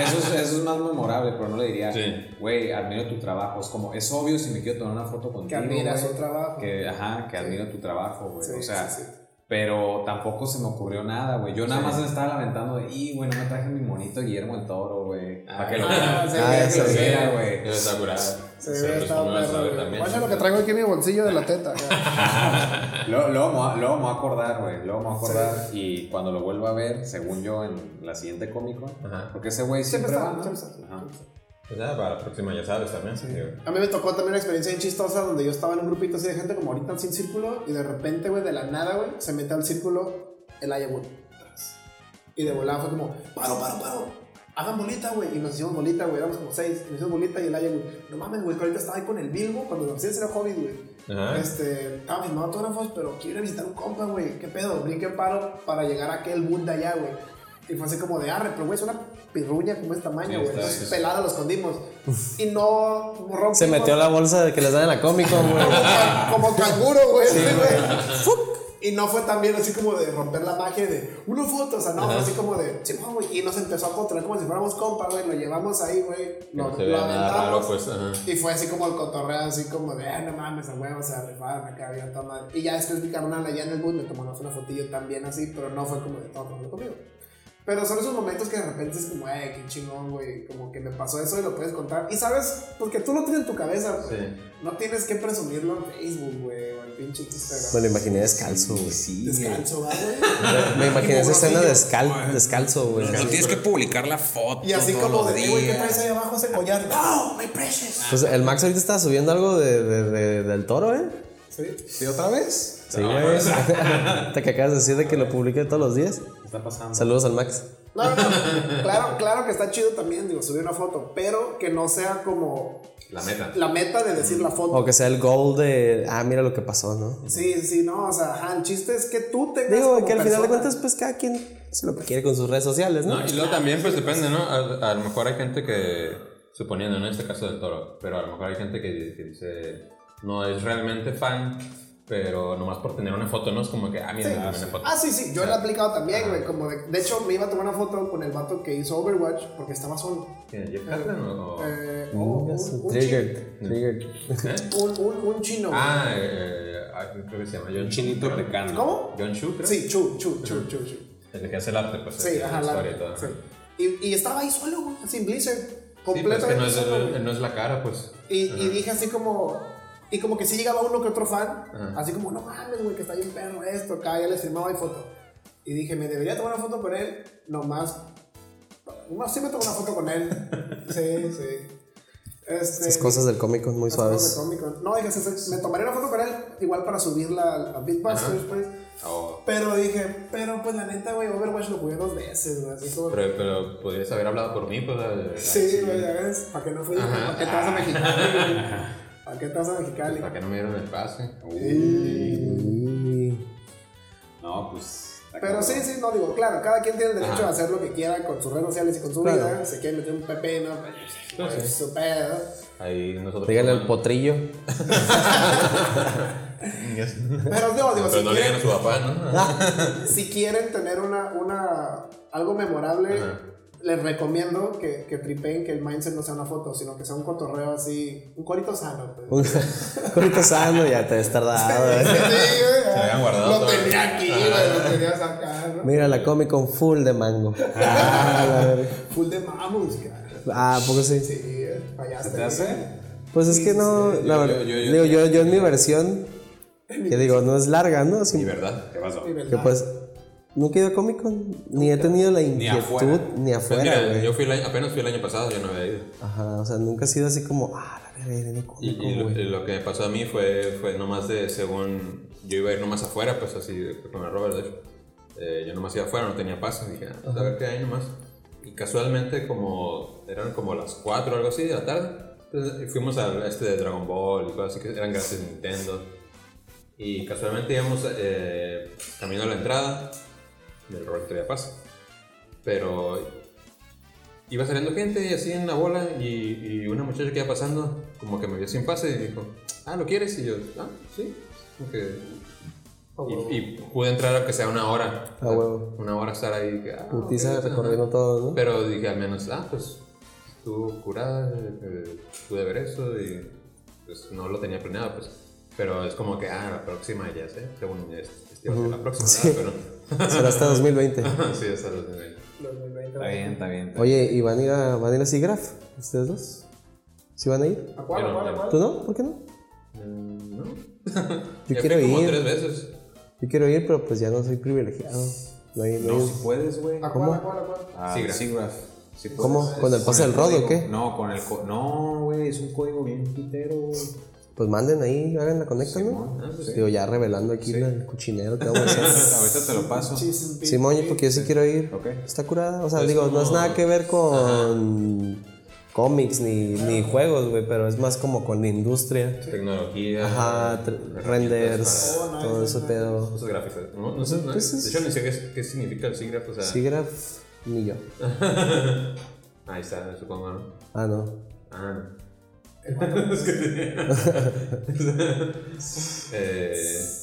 eso, es, eso es más memorable, pero no le diría, Sí. güey, admiro tu trabajo. Es como, es obvio si me quiero tomar una foto contigo. Que admiras güey, su trabajo. Que, ajá, que admiro tu trabajo, güey. Sí, o sea, sí, sí. pero tampoco se me ocurrió nada, güey. Yo nada más me estaba lamentando de, y, güey, no me traje mi monito Guillermo el Toro, güey. Para que lo sí, sí, sí. viera, güey. Se ve estado perro. Guacha lo que traigo aquí en mi bolsillo de la teta. Luego, luego, me voy a- luego me voy a acordar, güey. Luego me voy a acordar. Y cuando lo vuelva a ver, según yo, en la siguiente cómico. Ajá. Porque ese güey Siempre siempre, está, va, ¿no? siempre está. Ajá. Pues ya, para la próxima ya sabes también. digo. A mí me tocó también una experiencia bien chistosa donde yo estaba en un grupito así de gente como ahorita sin círculo y de repente, güey, de la nada, güey, se mete al círculo el Ayahuasca. Y de volada fue como, paro, paro, paro. Hagan bolita, güey. Y nos hicimos bolita, güey. Éramos como seis. Y nos hicimos bolita y el Ayahuasca. No mames, güey, que ahorita estaba ahí con el Bilbo cuando recién era hobby, güey. Este, estaba firmando autógrafos, pero quiero ir a visitar un compa, güey. ¿Qué pedo? Brinque paro para llegar a aquel boot de allá, güey. Y fue así como de arre, pero güey, es una pirruña como este tamaño, güey. sí. pelada lo escondimos. Y no rompimos. Se metió la bolsa de que les dan en la Comic Con, güey. Como, como canguro, güey. sí, güey. Y no fue también así como de romper la magia de una foto, o sea, no, fue así como de, sí. Y nos empezó a controlar como si fuéramos compa, güey. Lo llevamos ahí, güey. Lo, no se lo nada raro, aventamos. pues. Ajá. Y fue así como el cotorreo, así como de, ah, no mames, a huevo, se rifaron acá, bien toma. Y ya después mi carnal allá en el bus me tomamos una fotillo también así, pero no fue como de todo conmigo. Pero son esos momentos que de repente es como, eh, qué chingón, güey. Como que me pasó eso y lo puedes contar. Y sabes, porque tú lo tienes en tu cabeza, güey. Sí. No tienes que presumirlo en Facebook, güey, o en pinche Instagram. Me lo imaginé descalzo, güey. Sí, Descalzo, ¿va, güey. Me imaginé esa escena descal descalzo, güey. Pero tienes que publicar la foto. Y así todos como de, "Eh, güey, ¿qué traes ahí abajo ese collar? No, my precious. Pues el Max ahorita estaba subiendo algo de, de- de- del toro, ¿eh? Sí. ¿Sí, otra vez? Sí, güey. Te que acabas de decir de que lo publique todos los días. ¿Qué está pasando? Saludos al Max. No, no, no. Claro, claro que está chido también, digo, subir una foto, pero que no sea como La meta. la meta de decir la foto. O que sea el goal de, ah, mira lo que pasó, ¿no? Sí, sí, no, o sea, ajá, el chiste es que tú tengas Digo, como que al final de cuentas, pues cada quien hace lo que quiere con sus redes sociales, ¿no? No, y luego también, pues depende, ¿no? A, a lo mejor hay gente que, suponiendo, ¿no? En este caso del toro, pero a lo mejor hay gente que, que dice, no es realmente fan, pero nomás por tener una foto, ¿no? Es como que, ah, mira, me tomé una foto. Ah, sí, sí, yo lo he aplicado también, güey, como de, de hecho me iba a tomar una foto con el vato que hizo Overwatch porque estaba solo. ¿Quién, ¿Jeff Kaplan o...? Eh, o- Mm, un, triggered. ¿Eh? Un, un, un chino. Ah, eh, ah, creo que se llama John chinito pecano. ¿Cómo? John Chu, creo. Sí, chu, chu, chu, chu, chu. El que hace el arte, pues. Sí, la ajá, la, historia y todo. sí. Y, y estaba ahí solo, güey, en Blizzard. Sí, pero es Completamente que no es, solo, el- güey. no es la cara, pues. Y, y dije así como. Y como que sí llegaba uno que otro fan. Ajá. Así como, no mames, güey, que está bien perro esto. Acá ya les firmaba y foto. Y dije, me debería tomar una foto con él. Nomás. No, sí me tomé una foto con él. Sí, sí. Este, Esas cosas del cómic Con muy suaves. No, dije, me tomaría una foto con él, igual para subirla a, Beatbusters, pues. Oh, Pero dije, pero pues la neta, güey, Overwatch lo jugué dos veces, güey. Así como. pero, pero podrías haber hablado por mí, pues. la- la- Sí, güey, ya ves. ¿Para qué no fui? ¿Para qué te vas a Mexicali? ¿Para qué te vas a Mexicali? ¿Para qué no me dieron el pase? No, pues. Pero sí, sí, no digo, claro, cada quien tiene el derecho Ajá. a hacer lo que quiera con sus redes sociales y con su Claro. vida. Se quiere meter un pepino, pues, Sí, su pedo. Ahí nosotros. Díganle el como- potrillo. Pero no, digo, Pero si, no le digan a quieren, su papá, ¿no? si quieren tener una, una, algo memorable, Ajá. Les recomiendo que, que tripeen que el mindset no sea una foto, sino que sea un cotorreo así, un corito sano. Pues. Un corito sano, ya te has tardado. Sí, ¿eh? güey, ya. habían guardado Lo todo. tenía aquí, güey, lo quería sacar, ¿no? Mira la Comic Con full de mango. Ah, la verga. Full de mamus, cara. Ah, ¿a poco sí? Sí, fallaste. ¿Se te hace? Pues es que no, la yo- verdad, yo- yo- digo, yo, yo en mi versión, que digo, no es larga, ¿no? Y Sin- verdad. ¿Qué pasó? Que pues, nunca he ido a Comic Con, ni he tenido la inquietud, afuera. ni Pues afuera, mira, yo fui el año- apenas fui el año pasado, yo no había ido. Ajá, o sea, nunca he sido así como, ah, la verga, a Y, lo, que me pasó a mí fue, fue nomás de, según, yo iba a ir nomás afuera, pues así, con el Robert, de hecho. Eh, yo nomás iba afuera, no tenía paso, dije, ah, pues a ver qué hay nomás. Y casualmente, como, eran como las 4 o algo así de la tarde, entonces, fuimos a este de Dragon Ball y cosas así que eran gratis Nintendo. Y casualmente íbamos eh, camino a la entrada, y el Robert traía paso. Pero iba saliendo gente así en la bola y, y una muchacha que iba pasando como que me vio sin pase y dijo, ah, ¿lo quieres? Y yo, ah, sí. Y, y pude entrar aunque sea una hora. Ah, huevo. Una hora estar ahí. que, ah, Putiza ok, ajá. recorriendo todo, ¿no? Pero dije al menos, ah, pues estuvo curada, eh, pude ver eso y pues no lo tenía planeado, pues. Pero es como que, ah, la próxima ya sé, según es, este va a ser la próxima, Sí. ¿verdad? Será hasta 2020. pero sí, hasta los de- 2020. Está bien, está bien. está Oye, ¿y van a ir a, van a, ir a SIGGRAPH? ¿Ustedes dos? ¿Sí van a ir? ¿A cuál, a cuál, a cuál? ¿Tú no? ¿Por qué no? Mm, No. Yo Ya quiero fui como ir. tres veces. Yo quiero ir, pero pues ya no soy privilegiado. No hay, no si puedes, güey. ¿A ¿Cómo? cuál, a cuál, a cuál? Ah, puedes. ¿Cómo? ¿Con el pase del rodo o qué? No, con el co- No, güey, es un código bien pitero, güey. Pues manden ahí, hagan la conecta, ¿no? Simón. Ah, pues Digo, ya revelando aquí el cochinero que vamos a hacer. Ahorita te lo paso. Simón, porque yo sí quiero ir. Ok. Está curada. O sea, Es digo, no es nada que ver con cómics ni, ni juegos, güey, pero es más como con la industria. Tecnología. Ajá, renders, Oh, nice, todo ese pedo. No, no sé, no, Pues es- de hecho ni sé qué, qué significa el SIGGRAPH, o sea. SIGGRAPH, ni yo. Ahí está, supongo, ¿no? Ah, no. Ah, no. eh,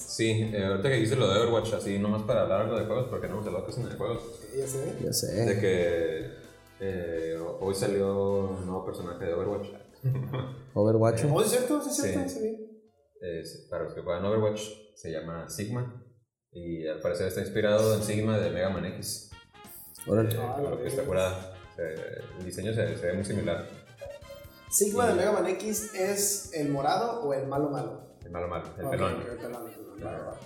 sí, eh, ahorita que hice lo de Overwatch, así nomás para hablar algo de juegos, porque no hemos hablado casi de juegos. Ya sé. Ya De sé. que eh, hoy salió un nuevo personaje de Overwatch. Overwatch. ¿Oh, es cierto? ¿Sí es cierto? Sí. Sí. Es- para los que juegan Overwatch, se llama Sigma. Y al parecer está inspirado en Sigma de Mega Man X. Órale. Eh, Ah, lo que está curada. Eh, el diseño se, se ve muy similar. Sigma de Mega Man X es el morado o el malo malo. El malo malo, el pelón. el pelón, el pelón, va, va.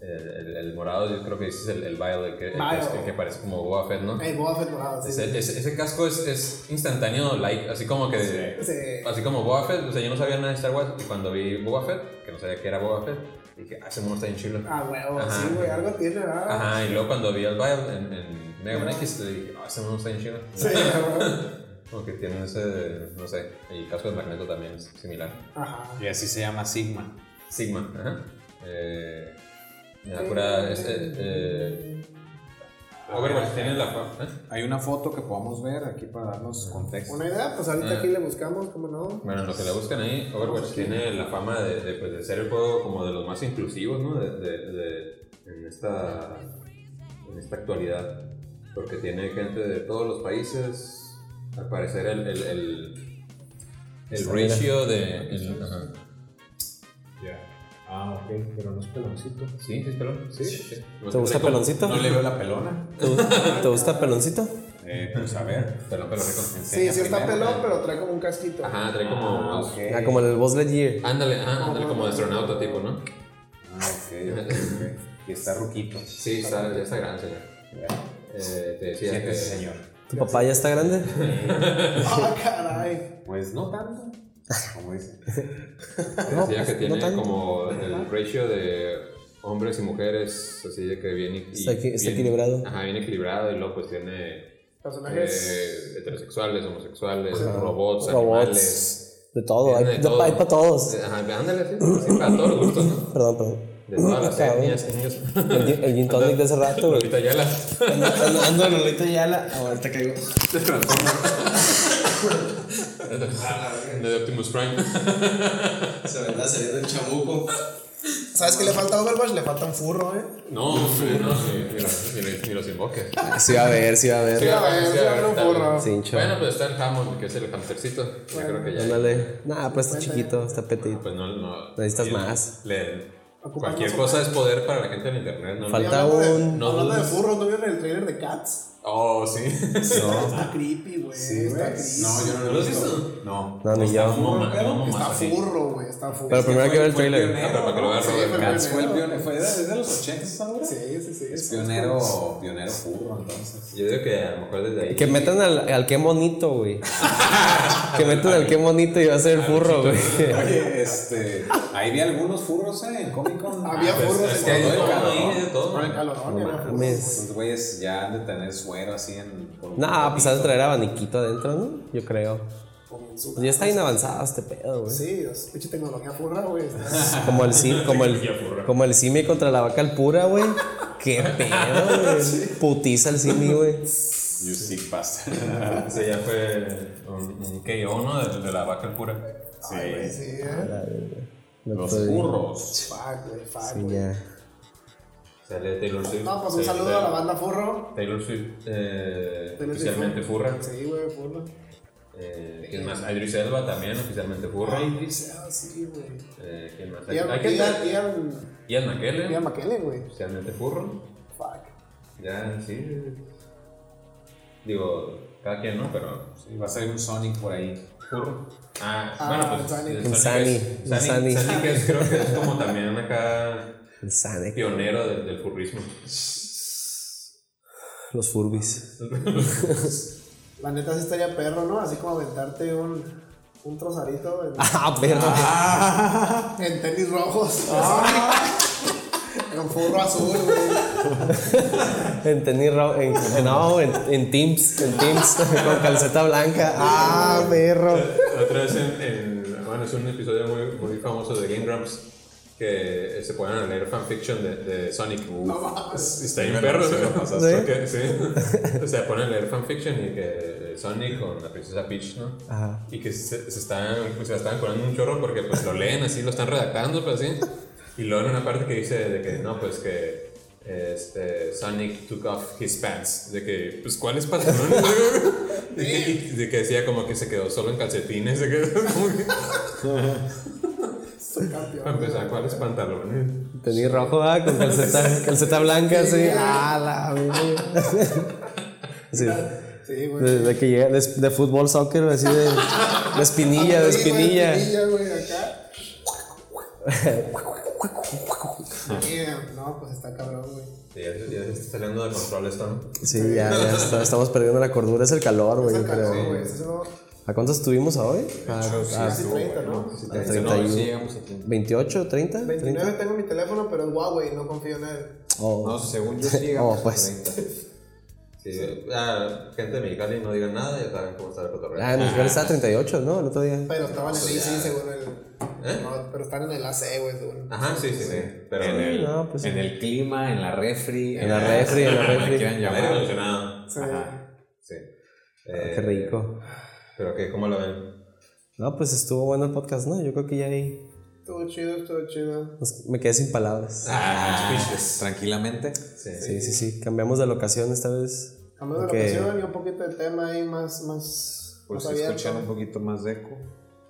El, el- el morado, yo creo que ese es el, el Vile, el que, el que, parece como Boba Fett, ¿no? El Boba Fett morado, sí. Ese, ese, ese casco es, es instantáneo, like, así como que. Sí. Así como Boba Fett, o sea, yo no sabía nada de Star Wars y cuando vi Boba Fett, que no sabía que era Boba Fett, dije, ah, ese mono está bien chido. Ah, huevo, Ajá. sí, güey, algo tiene, ¿verdad? Ajá, y luego cuando vi al Vile en, en Mega Man X, dije, ah, ese mono está bien chido. Sí, güey. Como que tienen ese, no sé, y casco de magneto también es similar. Ajá. Y así se llama Sigma. Sigma, ajá. Eh, me da cura, es, eh, eh, Overwatch tiene la fa- ¿eh? Hay una foto que podamos ver aquí para darnos contexto. Una idea, pues ahorita Ah. aquí le buscamos, ¿cómo no? Bueno, en lo que le buscan ahí, Overwatch tiene la fama de, de, pues, de ser el juego como de los más inclusivos, ¿no? De, de- de- en, esta, en esta actualidad. Porque tiene gente de todos los países. Al parecer el, el, el, el ratio de... el- ajá. Ya. Ah, ok, pero no es peloncito. Sí, sí, es pelón. Sí, sí. ¿Te gusta peloncito? No le veo la pelona. ¿Te gusta, ¿te gusta peloncito? Eh, pues a ver. Pelón, pelón. Sí, sí está pelón, pero trae como un casquito. Ajá, trae como... Ah, ok. Ah, como el Buzz Lightyear. Ándale, ah, ándale como de astronauta tipo, ¿no? Ah, ok, ok, ok. Y está ruquito. Sí, está, ya está grande, señor. Eh, te decía Siéntese, que... señor. ¿Tu papá ya está grande? Ah, caray. Pues no tanto. Como dice. Decía que no tiene tanto. como el ratio de hombres y mujeres, así de que bien, y- Está equi- está bien- equilibrado. Ajá, bien equilibrado y luego pues tiene Personajes. eh, heterosexuales, homosexuales, robots, Robots. animales. De todo, hay, Tiene de de- todo. hay para todos. Ajá, ándale, sí, sí, para todos los gustos, ¿no? Perdón, perdón. De todas las etnias, etnias. El, gin- el gin tonic de hace rato, güey. Lolita Ayala. Ando, ando en Lolita Yala. Ahorita caigo. De Optimus Prime. Se me anda saliendo el chamuco. ¿Sabes qué le falta a Overwatch? Le falta un furro, ¿eh? No, no, ni, los, invoques. Sí va a ver, sí va a ver. Sí, a ver, sí, a ver, un. Cincho. Bueno, pues está el Hammond, que es el hamstercito. Yo creo que ya. Ándale. Nah, pues está chiquito, está petit. Pues no, no. Necesitas más. le- cualquier cosa es poder para la gente en internet, ¿no? Falta- Y hablando de- un- no hablando de ¿no vieron el trailer de Cats? Oh, sí. Está creepy, güey. está creepy. No, yo no ¿No lo he visto. No. No, ni yo. Está furro, güey. Está furro. Pero primero hay que ver el Fue trailer. Ah, para que lo veas, Sí, Robert. fue Cats fue el pionero. ¿Fue de, de los 80 esa obra? Sí, sí, sí. Es sí. pionero, pionero furro, entonces. Yo digo que a lo mejor desde ahí. Que metan al, al qué bonito, güey. que metan al qué bonito y va a ser furro, güey. Oye, este. Ahí vi algunos furros eh, en Comic Con. Había pues, furros es en que hay de todo, güeyes ya han de tener suero así en. Nah, pues has de traer abaniquito adentro, ¿no? Yo creo. Su- Ya está bien avanzado este pedo, güey. Sí, es pinche tecnología furra, güey. Como el sim, como el, como el simi contra la vaca al pura, güey. Qué pedo, güey. Putiza el simi, güey. You sick bastard. Ese ya fue un, KO, ¿no? De, de la vaca pura. Ay, güey, sí, eh. Los furros. Fuck, güey, fuck, Sí, güey. ya. Sale Taylor Swift. No, pues un saludo Taylor- a la banda furro. Taylor Swift, eh, Taylor Swift oficialmente furra. Sí, güey, furro. Eh, ¿Quién más? Idris Elba también, oficialmente furra. Dice, ah, sí, güey. Eh, ¿Quién más? Ian, Ian, Ian, Ian McKellen, Ian McKellen, güey. oficialmente furro. Fuck. Ya, sí. Digo, cada quien, ¿no? Pero Sí, va a salir un Sonic por ahí. furro. Ah, Ah, bueno, pues. Sonic. Sonic es- que es- creo que es como también acá El Sane. pionero del, del furrismo. Los furbis. La neta sí estaría perro, ¿no? Así como aventarte un, un trozarito en, Ah, perro. en tenis rojos. En un furro azul, güey. En tenis ro- en, en- no, en, en Teams, en Teams, con calceta blanca. Ah, perro. Otra vez en, en- bueno, es un episodio muy, muy famoso de que se ponen a leer fanfiction de, de Sonic. Está bien perro, ¿no? lo pasaste. Sí. O sea, ponen a leer fanfiction y que Sonic con la princesa Peach, ¿no? Ajá. Y que se, se están, pues, se la están colando un chorro porque pues lo leen así, lo están redactando, pues así. Y luego en una parte que dice de que no, pues que este, Sonic took off his pants. De que, pues, ¿cuáles pantalones? de, que, y de que decía como que se quedó solo en calcetines. De que, como que. Para empezar, ¿cuáles pantalones? Tenis rojo, ah, con calceta, calceta blanca, sí. Ah, la. Sí. Sí, güey. De, de que llega de, de fútbol, soccer, así de, de espinilla, de Sí, güey, espinilla. espinilla, güey, acá. No, pues está cabrón, güey. Sí, ya, se- ya está saliendo de control esto, ¿no? Sí, ya, ya está- estamos perdiendo la cordura. Es el calor, güey, yo Está cabrón, creo. güey. ¿A cuántos estuvimos hoy? A, a casi 30, ¿no? a No, 31. sí llegamos aquí. 28, 30, 29 30. tengo mi teléfono, pero es Huawei, no confío en él. Oh, No, según yo sí llegamos Oh, pues. a 30. Sí, ah, gente de Mexicali no digan nada, ya saben cómo está el cotorreo. ah, en Mexicali estaba 38, ¿no? El otro día. Pero estaban en el Pues AC, ya. según el. ¿Eh? No, pero están en el AC, güey, según. Ajá, sí, sí, sí. Pero En el, No, pues sí. en el clima, en la refri. En la refri, en la refri. el aire acondicionado. Sí. Sí. Qué Eh, rico. Pero que, ¿cómo lo ven? No, pues estuvo bueno el podcast, ¿no? Yo creo que ya ahí Estuvo chido, estuvo chido. me quedé sin palabras. Ah, tranquilamente. Sí, Sí, sí, sí. Cambiamos de locación esta vez. Cambiamos de locación y un poquito de tema ahí más, más, Por más si abierto. escuchan un poquito más de eco.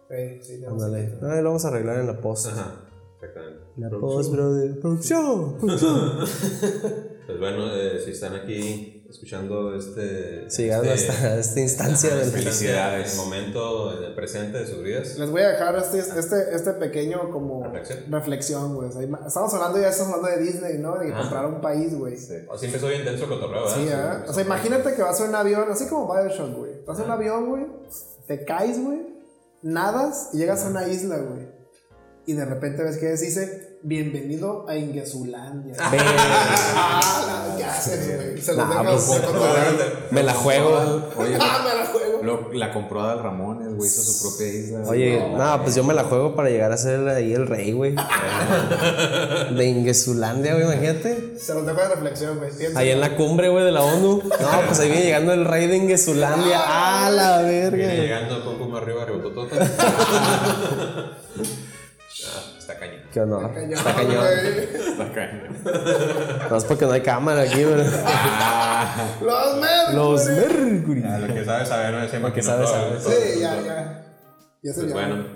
Sí, sí, a Ándale. Ah, lo vamos a arreglar en la post. Ajá, exactamente. La post, brother. Producción. Producción. Pues bueno, eh, si están aquí escuchando este. Si llegaron este- hasta esta instancia este Felicidades. momento en el presente de sus vidas. Les voy a dejar este, este, este pequeño como Reflexión. reflexión, güey. O sea, ima- estamos hablando ya, estamos hablando de Disney, ¿no? De comprar un país, güey. Así empezó bien denso el cotorreo, ¿verdad? Sí, ¿eh? O sea, imagínate que vas en un avión, así como Bioshock, güey. Vas en un avión, güey, te caes, güey, nadas y llegas a una isla, güey. Y de repente ves que dice, bienvenido a Ingesulandia. ah, la- ¿qué haces, güey? Se lo Nah, dejo pues. Me la juego. Oye, Ah, me la juego. lo- la compró Adal Ramones, güey, hizo su propia isla. Oye, No, nada, pues yo me la juego para llegar a ser ahí el rey, güey. De Ingesulandia, güey, imagínate. Se los dejo de reflexión, güey. Ahí en la cumbre, güey, de la ONU. No, pues ahí viene llegando el rey de Ingesulandia. ¡Ah, la Viene verga! llegando con puma arriba, rebototota. Ah, está cañón. Qué honor. Está cañón. Está cañón. No es porque no hay cámara aquí, güey. Los Mercury. Los Mercury. Ah, lo que sabes saber, no siempre que sabes, todo, Sí, ya, ya. Ya se Pues bueno,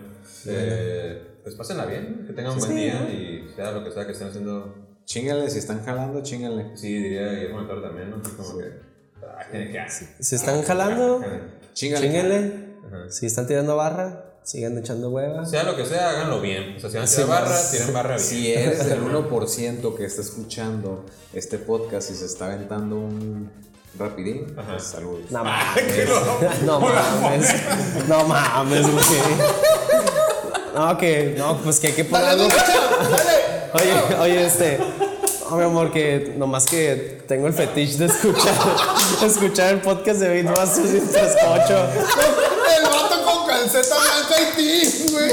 eh, pues pásenla bien, que tengan un buen día y sea lo que sea que estén haciendo. Chíngale, si están jalando, chíngale. Sí, diría Guillermo del Toro también, ¿no? Como que. Ah, tiene que hacer. Si están jalando, Chíngale. chinguenle. Ajá. Si están tirando barra, sigan echando huevas. Sea lo que sea, háganlo bien. O sea, si van a tirar barra, tiren barra bien. Si eres del 1% que está escuchando este podcast y se está aventando un rapidín, pues saludos. No mames. No mames. No mames, güey. No, que, no, pues que hay que ponerlo. Oye, oye, este. No, mi amor, que nomás que tengo el fetiche de escuchar, escuchar el podcast de Beatmasters y te calceta blanca y ti, güey.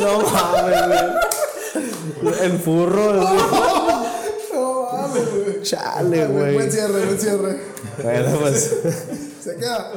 No mames, güey. El furro, así. No mames, güey. Chale, Buen güey. cierre, buen cierre. Bueno, pues. Se queda.